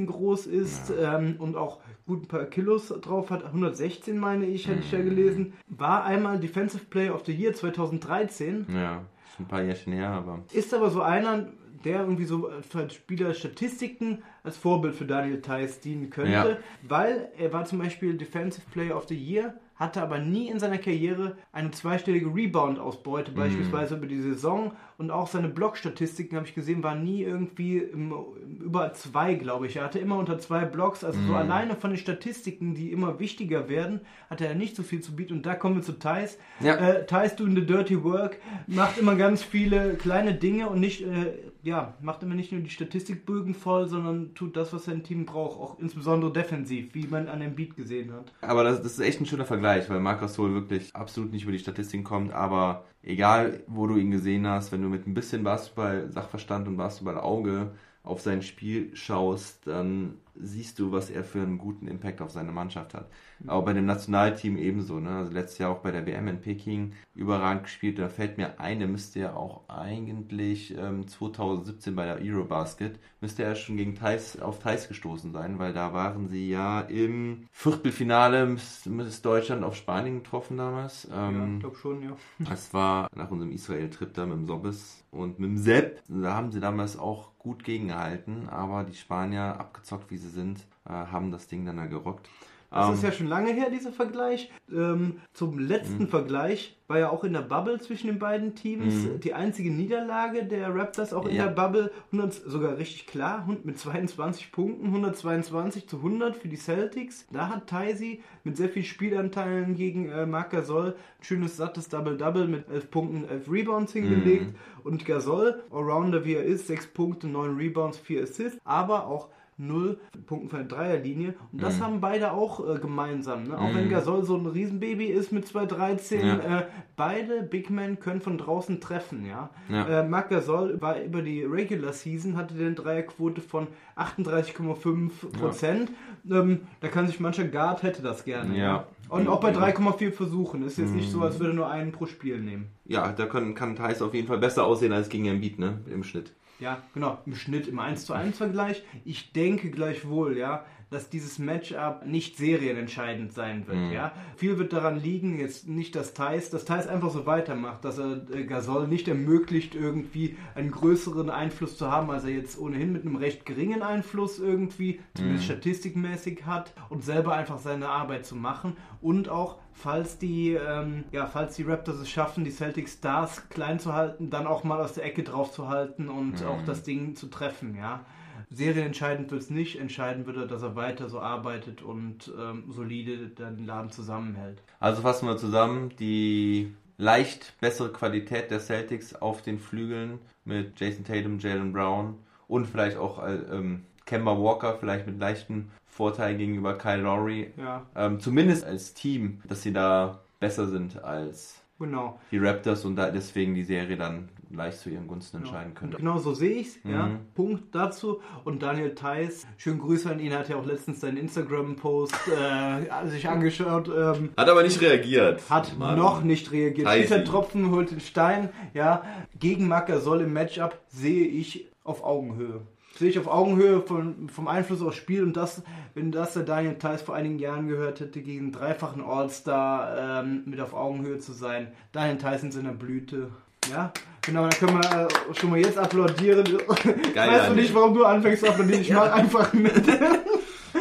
Meter groß ist ähm, und auch gut ein paar Kilos drauf hat. 116 meine ich, hätte ich ja gelesen. War einmal Defensive Player of the Year 2013. Ja, schon ein paar Jährchen her, aber. Ist aber so einer, der irgendwie so für Spielerstatistiken als Vorbild für Daniel Theiss dienen könnte, Ja. weil er war zum Beispiel Defensive Player of the Year, hatte aber nie in seiner Karriere eine zweistellige Rebound-Ausbeute, beispielsweise über die Saison. Und auch seine Block-Statistiken, habe ich gesehen, waren nie irgendwie im, über zwei, glaube ich. Er hatte immer unter zwei Blocks. Also so alleine von den Statistiken, die immer wichtiger werden, hatte er nicht so viel zu bieten. Und da kommen wir zu Thais. Ja. Äh, Thais doing the dirty work, macht immer ganz viele kleine Dinge und nicht, äh, ja, macht immer nicht nur die Statistikbögen voll, sondern tut das, was sein Team braucht. Auch insbesondere defensiv, wie man an dem Beat gesehen hat. Aber das, das ist echt ein schöner Vergleich, weil Marc Gasol wirklich absolut nicht über die Statistiken kommt, aber egal, wo du ihn gesehen hast, wenn du mit ein bisschen Basketball-Sachverstand und Basketball-Auge auf sein Spiel schaust, dann siehst du, was er für einen guten Impact auf seine Mannschaft hat. Aber bei dem Nationalteam ebenso. Ne? Also letztes Jahr auch bei der WM in Peking überragend gespielt. Da fällt mir ein, der müsste ja auch eigentlich ähm, 2017 bei der Eurobasket, müsste er schon gegen Thais, auf Thais gestoßen sein, weil da waren sie ja im Viertelfinale, müsste Deutschland auf Spanien getroffen damals. Ja, Ähm, ich glaube schon, ja. das war nach unserem Israel-Trip da mit dem Sobbes und mit dem Sepp. Da haben sie damals auch gut gegengehalten, aber die Spanier, abgezockt wie sie sind, äh, haben das Ding dann da gerockt. Das Ähm, ist ja schon lange her, dieser Vergleich. Ähm, zum letzten Mhm. Vergleich war ja auch in der Bubble zwischen den beiden Teams die einzige Niederlage der Raptors auch in. Ja. der Bubble. 100, sogar richtig klar, mit 22 Punkten, 122 zu 100 für die Celtics. Da hat Tysi mit sehr viel Spielanteilen gegen äh, Marc Gasol ein schönes, sattes Double-Double mit 11 Punkten, 11 Rebounds hingelegt. Und Gasol, Allrounder wie er ist, 6 Punkte, 9 Rebounds, 4 Assists, aber auch 0 Punkten von der Dreierlinie. Und Mhm. das haben beide auch äh, gemeinsam. Ne? Auch wenn Gasol so ein Riesenbaby ist mit 2,13, Ja. äh, beide Big Men können von draußen treffen. Ja? Ja. Äh, Marc Gasol war über die Regular Season, hatte eine Dreierquote von 38,5 Prozent. Ähm, da kann sich mancher Guard hätte das gerne. Ja. Und auch bei Ja. 3,4 Versuchen. Ist jetzt nicht so, als würde er nur einen pro Spiel nehmen. ja, da kann, kann Thais auf jeden Fall besser aussehen als gegen Embiid, ne? Im Schnitt. Ja, genau, im Schnitt, im 1 zu 1 Vergleich. Ich denke gleichwohl, ja, dass dieses Matchup nicht serienentscheidend sein wird, Mhm. ja. Viel wird daran liegen, jetzt nicht, dass Thais, dass Thais einfach so weitermacht, dass er äh, Gasol nicht ermöglicht, irgendwie einen größeren Einfluss zu haben, als er jetzt ohnehin mit einem recht geringen Einfluss irgendwie, zumindest statistikmäßig hat und selber einfach seine Arbeit zu machen und auch falls die, ähm, ja, falls die Raptors es schaffen, die Celtic Stars klein zu halten, dann auch mal aus der Ecke drauf zu halten und auch das Ding zu treffen, ja. Serienentscheidend wird es nicht, entscheidend wird er, dass er weiter so arbeitet und ähm, solide den Laden zusammenhält. Also fassen wir zusammen, die leicht bessere Qualität der Celtics auf den Flügeln mit Jason Tatum, Jalen Brown und vielleicht auch äh, ähm, Kemba Walker, vielleicht mit leichtem Vorteil gegenüber Kyle Lowry. Ja, Ähm, zumindest als Team, dass sie da besser sind als genau. die Raptors und da deswegen die Serie dann leicht zu ihren Gunsten entscheiden Und können. genau so sehe ich es, ja. Mhm. Punkt dazu. Und Daniel Theiss, schönen Grüße an ihn, hat ja auch letztens seinen Instagram-Post äh, <laughs> sich angeschaut. Ähm, Hat aber nicht reagiert. hat Mann. noch nicht reagiert. Der Tropfen, holt den Stein. Ja, gegen Mackersoll im Matchup sehe ich auf Augenhöhe. Sehe ich auf Augenhöhe von, vom Einfluss aufs Spiel und das, wenn das der Daniel Theiss vor einigen Jahren gehört hätte, gegen einen dreifachen All-Star ähm, mit auf Augenhöhe zu sein. Daniel Theiss in seiner Blüte. Ja, genau, dann können wir äh, schon mal jetzt applaudieren. <laughs> weißt du nicht, warum du anfängst zu applaudieren? Ich mach einfach mit. <laughs>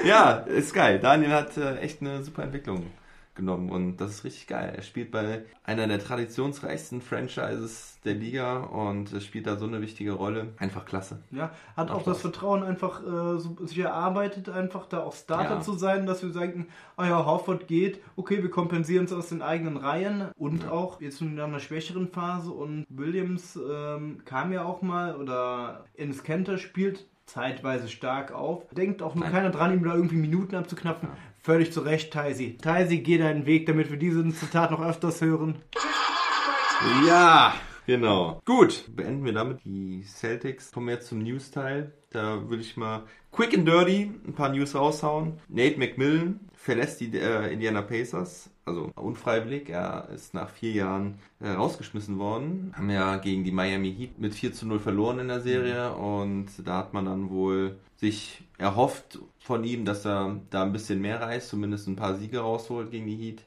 Ja, ist geil. Daniel hat äh, echt eine super Entwicklung genommen und das ist richtig geil. Er spielt bei einer der traditionsreichsten Franchises der Liga und spielt da so eine wichtige Rolle. Einfach klasse. Ja, hat auch Macht das. Vertrauen einfach äh, so, sich erarbeitet, einfach da auch Starter Ja. zu sein, dass wir sagen, ah ja, Horford geht, okay, wir kompensieren es aus den eigenen Reihen und auch jetzt in einer schwächeren Phase und Williams ähm, kam ja auch mal oder Ennis Kenter spielt zeitweise stark auf. Denkt auch nur Nein. keiner dran, ihm da irgendwie Minuten abzuknapfen. Völlig zu Recht, Taisi. Taisi, geh deinen Weg, damit wir diesen Zitat noch öfters hören. Ja, genau. Gut, beenden wir damit die Celtics. Kommen wir jetzt zum News-Teil. Da würde ich mal quick and dirty ein paar News raushauen. Nate McMillan verlässt die äh, Indiana Pacers. Also unfreiwillig. Er ist nach vier Jahren äh, rausgeschmissen worden. Haben ja gegen die Miami Heat mit 4 zu 0 verloren in der Serie. Und da hat man dann wohl sich erhofft von ihm, dass er da ein bisschen mehr reißt, zumindest ein paar Siege rausholt gegen die Heat.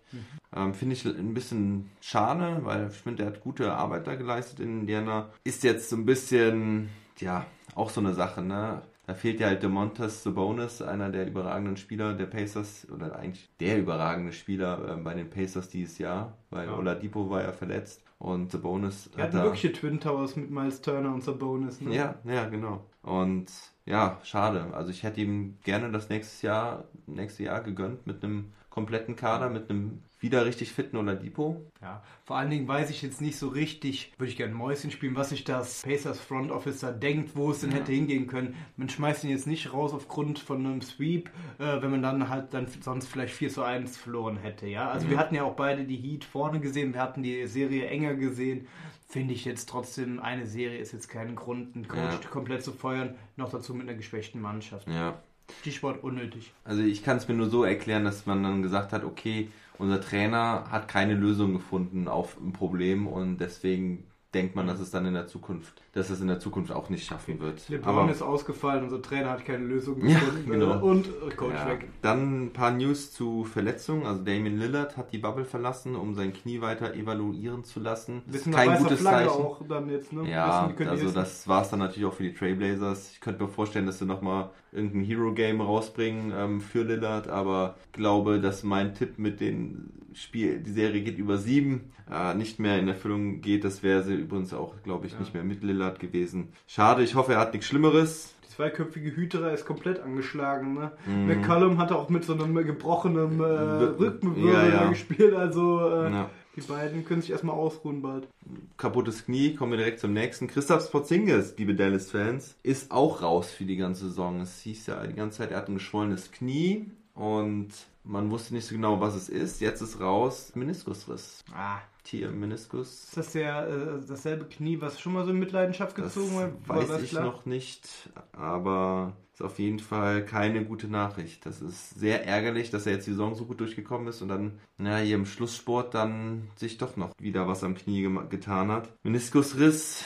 Ähm, Finde ich ein bisschen schade, weil ich finde, er hat gute Arbeit da geleistet in Indiana. Ist jetzt so ein bisschen, ja, auch so eine Sache, ne? Da fehlt ja halt Demontas Sabonis, einer der überragenden Spieler der Pacers, oder eigentlich der überragende Spieler äh, bei den Pacers dieses Jahr, weil Ja. Oladipo war ja verletzt und Sabonis Wir hat hatten da... wirkliche Twin Towers mit Miles Turner und Sabonis. Ne? Ja, ja, genau. Und ja, schade. Also ich hätte ihm gerne das nächste Jahr, nächste Jahr gegönnt mit einem kompletten Kader, mit einem wieder richtig fitten Oladipo. Ja, vor allen Dingen weiß ich jetzt nicht so richtig, würde ich gerne Mäuschen spielen, was sich das Pacers Front Officer denkt, wo es denn hätte hingehen können. Man schmeißt ihn jetzt nicht raus aufgrund von einem Sweep, äh, wenn man dann halt dann sonst vielleicht 4 zu 1 verloren hätte, ja. Also wir hatten ja auch beide die Heat vorne gesehen, wir hatten die Serie enger gesehen. Finde ich jetzt trotzdem, eine Serie ist jetzt kein Grund, einen Coach Ja. komplett zu feuern, noch dazu mit einer geschwächten Mannschaft. Ja. Stichwort unnötig. Also ich kann es mir nur so erklären, dass man dann gesagt hat, okay, unser Trainer hat keine Lösung gefunden auf ein Problem und deswegen denkt man, dass es dann in der Zukunft, dass es in der Zukunft auch nicht schaffen wird. LeBron Aber ist ausgefallen, unser Trainer hat keine Lösung Ja, gefunden genau. äh, und äh, Coach ja. weg. Dann ein paar News zu Verletzungen. Also Damien Lillard hat die Bubble verlassen, um sein Knie weiter evaluieren zu lassen. Das ist kein gutes Flagge Zeichen. auch dann jetzt, ne? Ja, Wissen, also das war es dann natürlich auch für die Trailblazers. Ich könnte mir vorstellen, dass sie nochmal irgendein Hero-Game rausbringen ähm, für Lillard, aber glaube, dass mein Tipp mit den Spiel, die Serie geht über sieben, äh, nicht mehr in Erfüllung geht. Das wäre sie übrigens auch, glaube ich, nicht mehr mit Lillard gewesen. Schade, ich hoffe, er hat nichts Schlimmeres. Die zweiköpfige Hüterer ist komplett angeschlagen, ne? Mhm. McCollum hat auch mit so einem gebrochenen äh, Rückenwirbel Ja, ja. gespielt, also äh, Ja. Die beiden können sich erstmal ausruhen bald. kaputtes Knie, kommen wir direkt zum nächsten. Christoph Porzingis, liebe Dallas-Fans, ist auch raus für die ganze Saison. Es hieß ja die ganze Zeit, er hat ein geschwollenes Knie und man wusste nicht so genau, was es ist. Jetzt ist raus Meniskusriss. Ah. Tier Meniskus. Ist das der, äh, dasselbe Knie, was schon mal so in Mitleidenschaft Das gezogen wurde? War weiß das ich klar? noch nicht, aber ist auf jeden Fall keine gute Nachricht. Das ist sehr ärgerlich, dass er jetzt die Saison so gut durchgekommen ist und dann, na, hier im Schlusssport dann sich doch noch wieder was am Knie getan hat. Meniskusriss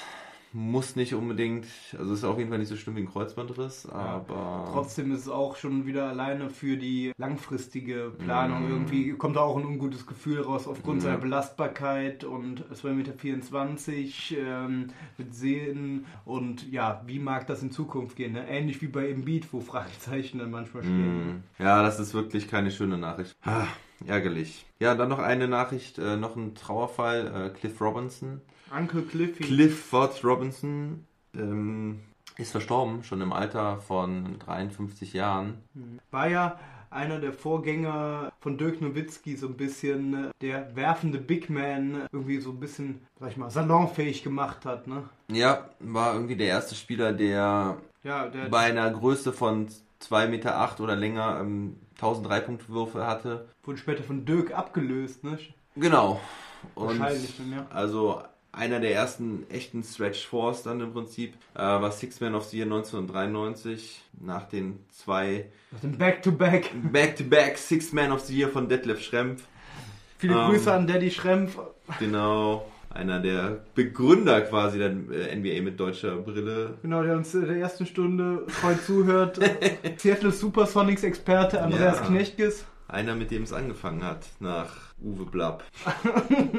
muss nicht unbedingt, also ist auf jeden Fall nicht so schlimm wie ein Kreuzbandriss, aber Trotzdem ist es auch schon wieder alleine für die langfristige Planung. Mm. Irgendwie kommt da auch ein ungutes Gefühl raus aufgrund Ja. seiner Belastbarkeit und 2,24 Meter ähm, mit Sehnen und ja, wie mag das in Zukunft gehen? Ne? Ähnlich wie bei Embiid, wo Fragezeichen dann manchmal stehen. Mm. Ja, das ist wirklich keine schöne Nachricht. Ah, ärgerlich. Ja, dann noch eine Nachricht, äh, noch ein Trauerfall. Äh, Cliff Robinson. Uncle Cliffy. Clifford Robinson ähm, ist verstorben, schon im Alter von 53 Jahren. War ja einer der Vorgänger von Dirk Nowitzki, so ein bisschen äh, der werfende Big Man, äh, irgendwie so ein bisschen, sag ich mal, salonfähig gemacht hat. Ne? Ja, war irgendwie der erste Spieler, der Ja, der, bei einer Größe von 2,8 Meter acht oder länger ähm, 1000 Dreipunktwürfe hatte. wurde später von Dirk abgelöst. Ne? Genau. Und Wahrscheinlich ja. Also einer der ersten echten Stretch Fours dann im Prinzip, äh, war Six Man of the Year 1993 nach den zwei Nach dem Back-to-Back. Back-to-Back Six Man of the Year von Detlef Schrempf. Viele Ähm. Grüße an Daddy Schrempf. Genau, einer der Begründer quasi der äh, NBA mit deutscher Brille. Genau, der uns in der ersten Stunde treu zuhört. <laughs> Seattle Supersonics Experte Andreas Ja. Knechtges. Einer, mit dem es angefangen hat, nach Uwe Blapp. <laughs>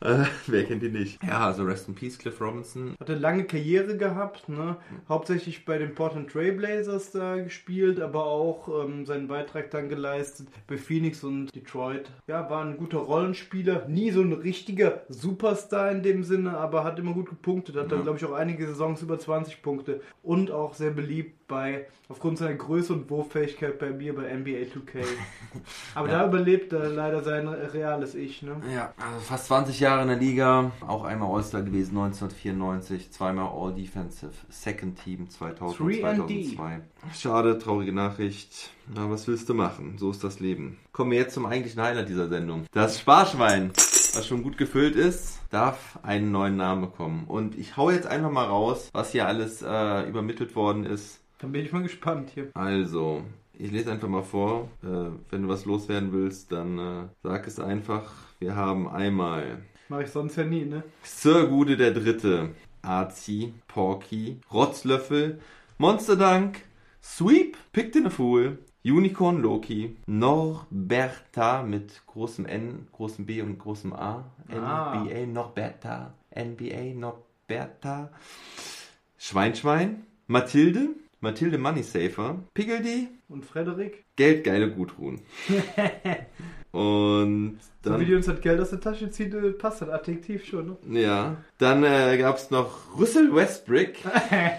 äh, <laughs> wer kennt ihn nicht? Ja, also Rest in Peace, Cliff Robinson. Hat eine lange Karriere gehabt, ne? hauptsächlich bei den Portland Trailblazers da gespielt, aber auch ähm, seinen Beitrag dann geleistet bei Phoenix und Detroit. Ja, war ein guter Rollenspieler, nie so ein richtiger Superstar in dem Sinne, aber hat immer gut gepunktet, hat dann Ja. glaube ich auch einige Saisons über 20 Punkte und auch sehr beliebt bei, aufgrund seiner Größe und Wurffähigkeit bei mir bei NBA 2K. <laughs> aber Ja. da überlebt er leider sein reales Ich, ne? Ja, also fast 20 Jahre in der Liga, auch einmal All-Star gewesen 1994, zweimal All-Defensive Second Team 2000 und 3&D. 2002. Schade, traurige Nachricht. Na, was willst du machen? So ist das Leben. Kommen wir jetzt zum eigentlichen Highlight dieser Sendung. Das Sparschwein, was schon gut gefüllt ist, darf einen neuen Namen bekommen. Und ich hau jetzt einfach mal raus, was hier alles äh, übermittelt worden ist. Dann bin ich mal gespannt hier. Also, ich lese einfach mal vor. Äh, wenn du was loswerden willst, dann äh, sag es einfach. Wir haben einmal Mache ich sonst ja nie, ne? Sir Gude der Dritte, Arzi, Porky, Rotzlöffel, Monsterdank, Sweep, Picked in a Fool, Unicorn Loki, Norberta mit großem N, großem B und großem A, Ah. NBA Norberta, NBA Norberta, Schweinschwein, Mathilde, Mathilde Moneysafer, Piggledy, Und Frederik? Geldgeile Gudrun. <laughs> Und So wie dann, die uns das Geld aus der Tasche zieht, äh, passt das Adjektiv schon, ne? ja, dann äh, gab es noch Russell Westbrick,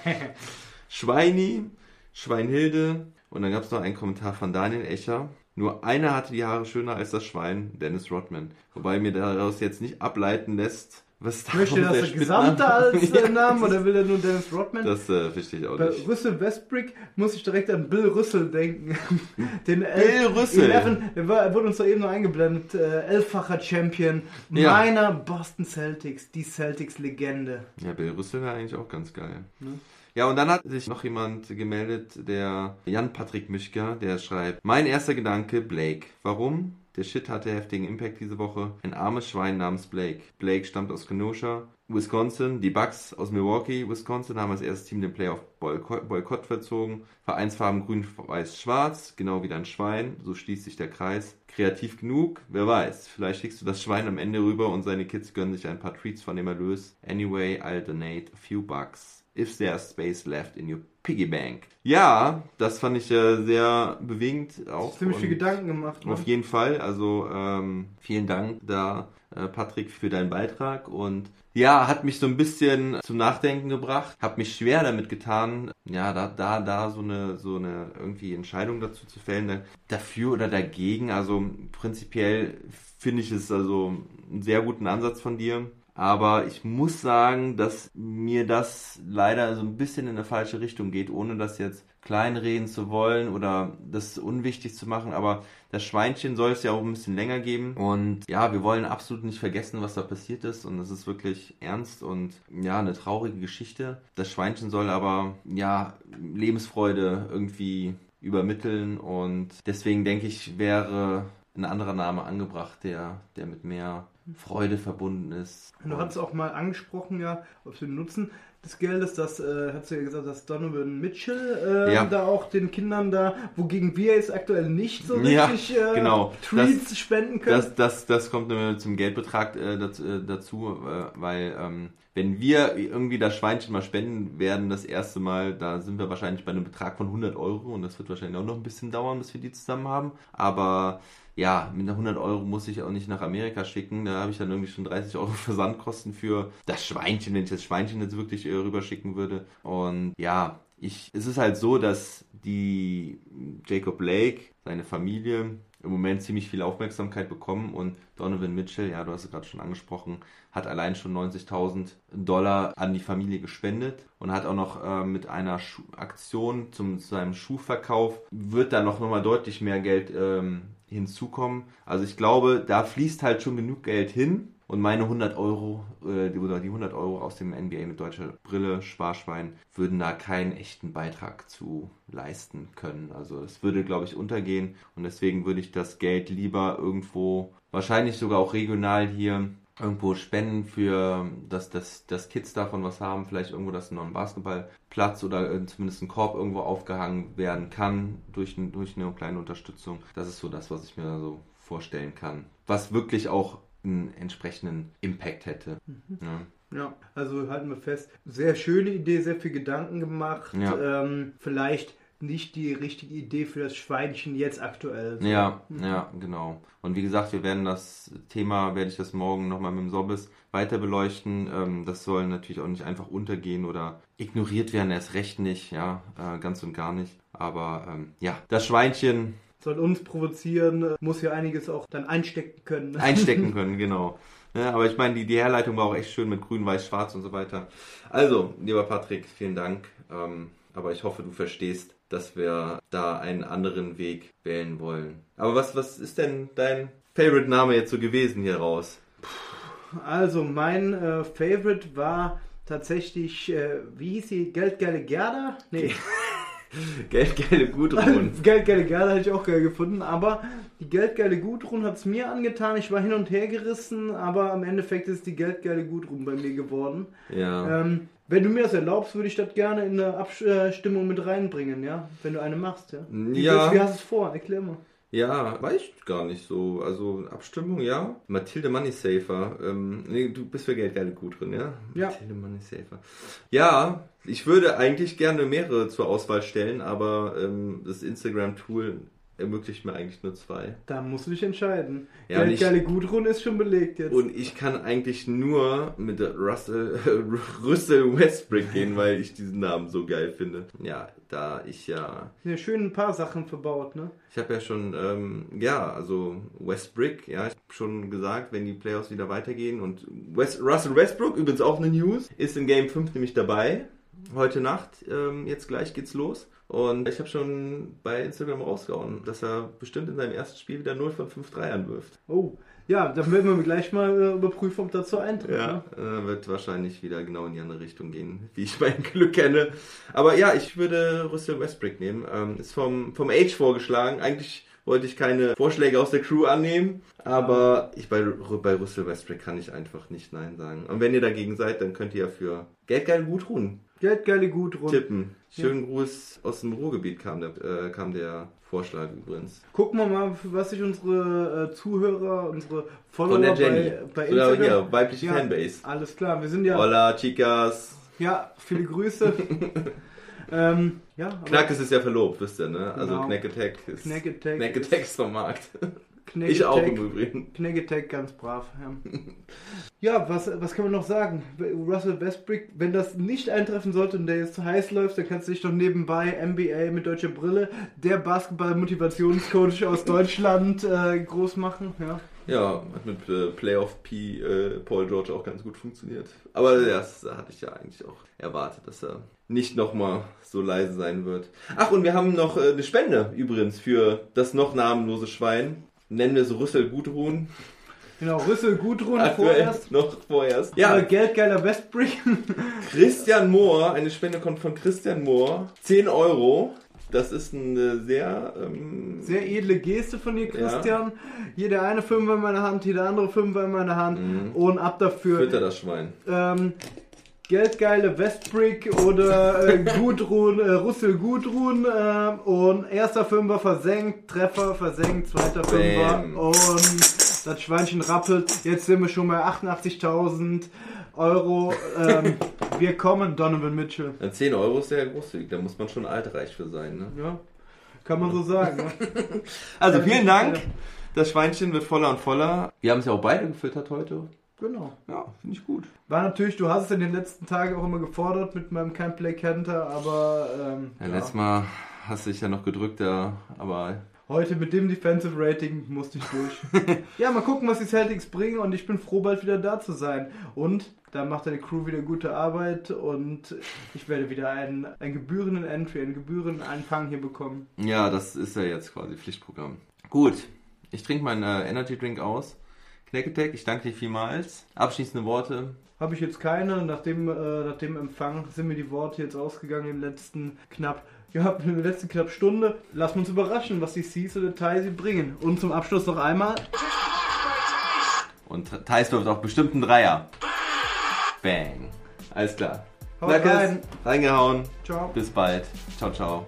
<laughs> Schweini, Schweinhilde und dann gab es noch einen Kommentar von Daniel Echer. Nur einer hatte die Haare schöner als das Schwein, Dennis Rodman. Wobei mir daraus jetzt nicht ableiten lässt, was da Möchte das der Gesamte als Ja, Namen oder will er nur Dennis Rodman? Das äh, verstehe ich auch Bei nicht. Russell Westbrick muss ich direkt an Bill Russell denken. <laughs> Den Bill Russell. 11, der er wurde uns doch eben noch eingeblendet. Äh, elffacher Champion Ja. meiner Boston Celtics, die Celtics-Legende. Ja, Bill Russell wäre eigentlich auch ganz geil. Ne? Ja, und dann hat sich noch jemand gemeldet, der Jan-Patrick Mischker, der schreibt, mein erster Gedanke, Blake. Warum? Der Shit hatte heftigen Impact diese Woche. Ein armes Schwein namens Blake. Blake stammt aus Kenosha, Wisconsin. Die Bucks aus Milwaukee, Wisconsin haben als erstes Team den Playoff-Boykott Boykott verzogen. Vereinsfarben grün, weiß, schwarz, genau wie dein Schwein. So schließt sich der Kreis. Kreativ genug? Wer weiß. Vielleicht schickst du das Schwein am Ende rüber und seine Kids gönnen sich ein paar Treats von dem Erlös. Anyway, I'll donate a few bucks if there's space left in your piggy bank. Ja, das fand ich äh, sehr bewegend auch. Ziemlich viel Gedanken gemacht. Ne? Auf jeden Fall. Also ähm, vielen Dank da, äh, Patrick, für deinen Beitrag. Und ja, hat mich so ein bisschen zum Nachdenken gebracht. Hab mich schwer damit getan, ja, da, da, da so eine, so eine irgendwie Entscheidung dazu zu fällen, da- dafür oder dagegen. Also prinzipiell finde ich es also einen sehr guten Ansatz von dir. Aber ich muss sagen, dass mir das leider so ein bisschen in eine falsche Richtung geht, ohne das jetzt kleinreden zu wollen oder das unwichtig zu machen. Aber das Schweinchen soll es ja auch ein bisschen länger geben. Und ja, wir wollen absolut nicht vergessen, was da passiert ist. Und es ist wirklich ernst und ja, eine traurige Geschichte. Das Schweinchen soll aber ja Lebensfreude irgendwie übermitteln. Und deswegen denke ich, wäre ein anderer Name angebracht, der, der mit mehr Freude verbunden ist. Und Du hattest auch mal angesprochen, ja, ob wir Nutzen des Geldes, das äh, hast du ja gesagt, dass Donovan Mitchell äh, Ja. da auch den Kindern da, wogegen wir jetzt aktuell nicht so Ja, richtig äh, genau. Treats spenden können. Das, das, das kommt zum Geldbetrag äh, dazu, äh, dazu äh, weil ähm, wenn wir irgendwie das Schweinchen mal spenden werden, das erste Mal, da sind wir wahrscheinlich bei einem Betrag von 100 Euro und das wird wahrscheinlich auch noch ein bisschen dauern, bis wir die zusammen haben. Aber ja, mit einer 100 Euro muss ich auch nicht nach Amerika schicken. Da habe ich dann irgendwie schon 30 Euro <laughs> Versandkosten für das Schweinchen, wenn ich das Schweinchen jetzt wirklich äh, rüberschicken würde. Und ja, ich, es ist halt so, dass die Jacob Blake, seine Familie, im Moment ziemlich viel Aufmerksamkeit bekommen und Donovan Mitchell, ja, du hast es gerade schon angesprochen, hat allein schon 90.000 Dollar an die Familie gespendet und hat auch noch äh, mit einer Schu Aktion zum, zu seinem Schuhverkauf, wird da noch nochmal deutlich mehr Geld ähm, hinzukommen. Also ich glaube, da fließt halt schon genug Geld hin und meine 100 Euro äh, oder die 100 Euro aus dem NBA mit deutscher Brille, Sparschwein, würden da keinen echten Beitrag zu leisten können. Also es würde, glaube ich, untergehen und deswegen würde ich das Geld lieber irgendwo, wahrscheinlich sogar auch regional hier, irgendwo spenden für, dass, dass, dass Kids davon was haben, vielleicht irgendwo, dass noch ein Basketballplatz oder äh, zumindest ein Korb irgendwo aufgehangen werden kann durch, durch eine kleine Unterstützung. Das ist so das, was ich mir so vorstellen kann. Was wirklich auch einen entsprechenden Impact hätte. Ja. Ja, also halten wir fest, sehr schöne Idee, sehr viel Gedanken gemacht. Ja. Ähm, vielleicht nicht die richtige Idee für das Schweinchen jetzt aktuell. Ja, ja, genau. Und wie gesagt, wir werden das Thema, werde ich das morgen nochmal mit dem Sobbes weiter beleuchten. Ähm, das soll natürlich auch nicht einfach untergehen oder ignoriert werden, erst recht nicht, ja, äh, ganz und gar nicht. Aber ähm, ja, das Schweinchen Soll uns provozieren, äh, muss ja einiges auch dann einstecken können. <laughs> einstecken <laughs> können, genau. Ja, aber ich meine, die, die Herleitung war auch echt schön mit grün, weiß, schwarz und so weiter. Also, lieber Patrick, vielen Dank. Ähm, aber ich hoffe, du verstehst, dass wir da einen anderen Weg wählen wollen. Aber was, was ist denn dein Favorite-Name jetzt so gewesen hier raus? Also mein äh, Favorite war tatsächlich, äh, wie hieß sie? Geldgeile Gerda? Nee, <laughs> Geldgeile Gudrun. <laughs> Geldgeile Gerda hätte ich auch geil gefunden, aber die Geldgeile Gudrun hat es mir angetan. Ich war hin und her gerissen, aber im Endeffekt ist die Geldgeile Gudrun bei mir geworden. Ja. Ähm, wenn du mir das erlaubst, würde ich das gerne in eine Abstimmung mit reinbringen, ja? Wenn du eine machst, ja? Wie, Ja. Wie hast du es vor? Erklär mal. Ja, weiß ich gar nicht so. Also Abstimmung, ja. Mathilde Moneysafer. Ähm, nee, du bist für Geld geile gut drin, ja? Ja. Mathilde Moneysafer. Ja, ich würde eigentlich gerne mehrere zur Auswahl stellen, aber ähm, das Instagram-Tool ermöglicht mir eigentlich nur zwei. Da musst du dich entscheiden. Ja, und ich- geile Gudrun ist schon belegt jetzt. Und ich kann eigentlich nur mit Russell, <laughs> Russell Westbrook gehen, weil ich diesen Namen so geil finde. Ja, da ich ja ja, schön ein paar Sachen verbaut, ne? Ich habe ja schon, ähm, ja, also Westbrook, ja, ich habe schon gesagt, wenn die Playoffs wieder weitergehen und West, Russell Westbrook, übrigens auch eine News, ist in Game 5 nämlich dabei. Heute Nacht, ähm, jetzt gleich geht's los. Und ich habe schon bei Instagram rausgehauen, dass er bestimmt in seinem ersten Spiel wieder 0 von 5 Dreiern wirft. Oh, ja, dann werden wir gleich mal äh, überprüfen, ob dazu eintritt. Ja, Ne? äh, wird wahrscheinlich wieder genau in die andere Richtung gehen, <laughs> wie ich mein Glück kenne. Aber ja, ich würde Russell Westbrook nehmen. Ähm, ist vom, vom Age vorgeschlagen. Eigentlich wollte ich keine Vorschläge aus der Crew annehmen, aber ich bei, bei Russell Westbrook kann ich einfach nicht Nein sagen. Und wenn ihr dagegen seid, dann könnt ihr ja für Geld geil gut ruhen. Geld, geile Gudrun. Tippen. Schönen Gruß aus dem Ruhrgebiet kam der, äh, kam der Vorschlag übrigens. Gucken wir mal, für was sich unsere äh, Zuhörer, unsere Follower Von der Jenny. bei, bei Oder Instagram... hier, weibliche Ja. Fanbase. Alles klar, wir sind ja... Hola, Chicas. Ja, viele Grüße. <laughs> ähm, ja, Knackes ist ja verlobt, wisst ihr, ne? Also Genau. Knack Attack ist. Knack Attack Knack Attack ist vom Markt. Knack Ich auch im Übrigen. Knack ganz brav. Ja, <laughs> ja was, was kann man noch sagen? Russell Westbrook, wenn das nicht eintreffen sollte und der jetzt zu heiß läuft, dann kannst du dich doch nebenbei NBA mit deutscher Brille, der Basketball-Motivationscoach aus <laughs> Deutschland, äh, groß machen. Ja. Ja, hat mit äh, Playoff P äh, Paul George auch ganz gut funktioniert. Aber das hatte ich ja eigentlich auch erwartet, dass er nicht nochmal so leise sein wird. Ach, und wir haben noch äh, eine Spende übrigens für das noch namenlose Schwein. Nennen wir es Rüssel Gudrun. Genau, Rüssel Gudrun Aktuell vorerst. noch vorerst. Ja, Ja, Geldgeiler Westbrook. <laughs> Christian Mohr, eine Spende kommt von Christian Mohr. 10 Euro. Das ist eine sehr, ähm, Sehr edle Geste von dir, Christian. Jeder eine Fünfer in meiner Hand, jeder andere Fünfer in meiner Hand. Und ab dafür. fütter das Schwein. ähm, Geldgeile Westbrick oder äh, <laughs> Gudrun, äh, Russell Gudrun äh, und erster Fünfer versenkt, Treffer versenkt, zweiter Fünfer und das Schweinchen rappelt. Jetzt sind wir schon bei 88.000 Euro. Ähm, <laughs> wir kommen, Donovan Mitchell. Ja, 10 Euro ist sehr großzügig, da muss man schon altreich für sein. Ne? Ja, kann man so sagen. Ne? <laughs> Also Ja, vielen Dank. ja. Das Schweinchen wird voller und voller. Wir haben es ja auch beide gefüttert heute. Genau. Ja, finde ich gut. War natürlich, du hast es in den letzten Tagen auch immer gefordert mit meinem Camp Black Hunter, aber ähm, Ja, ja. Letztes Mal hast du dich ja noch gedrückt, ja, aber Heute mit dem Defensive Rating musste ich durch. <laughs> ja, mal gucken, was die Celtics bringen und ich bin froh, bald wieder da zu sein. Und da macht deine Crew wieder gute Arbeit und ich werde wieder einen, einen gebührenden Entry, einen gebührenden Einfang hier bekommen. ja, das ist ja jetzt quasi Pflichtprogramm. Gut, ich trinke meinen äh, Energy Drink aus. Knacketech, ich danke dir vielmals. Abschließende Worte. Habe ich jetzt keine. Nach dem, äh, nach dem Empfang sind mir die Worte jetzt ausgegangen in den letzten knapp, ja, <laughs> in der letzten knapp Stunde. Wir uns überraschen, was die Seas oder Thai sie bringen. Und zum Abschluss noch einmal. Und Thais wirft auch bestimmt einen Dreier. Bang. Alles klar. Haut rein. reingehauen. Ciao. Bis bald. Ciao, ciao.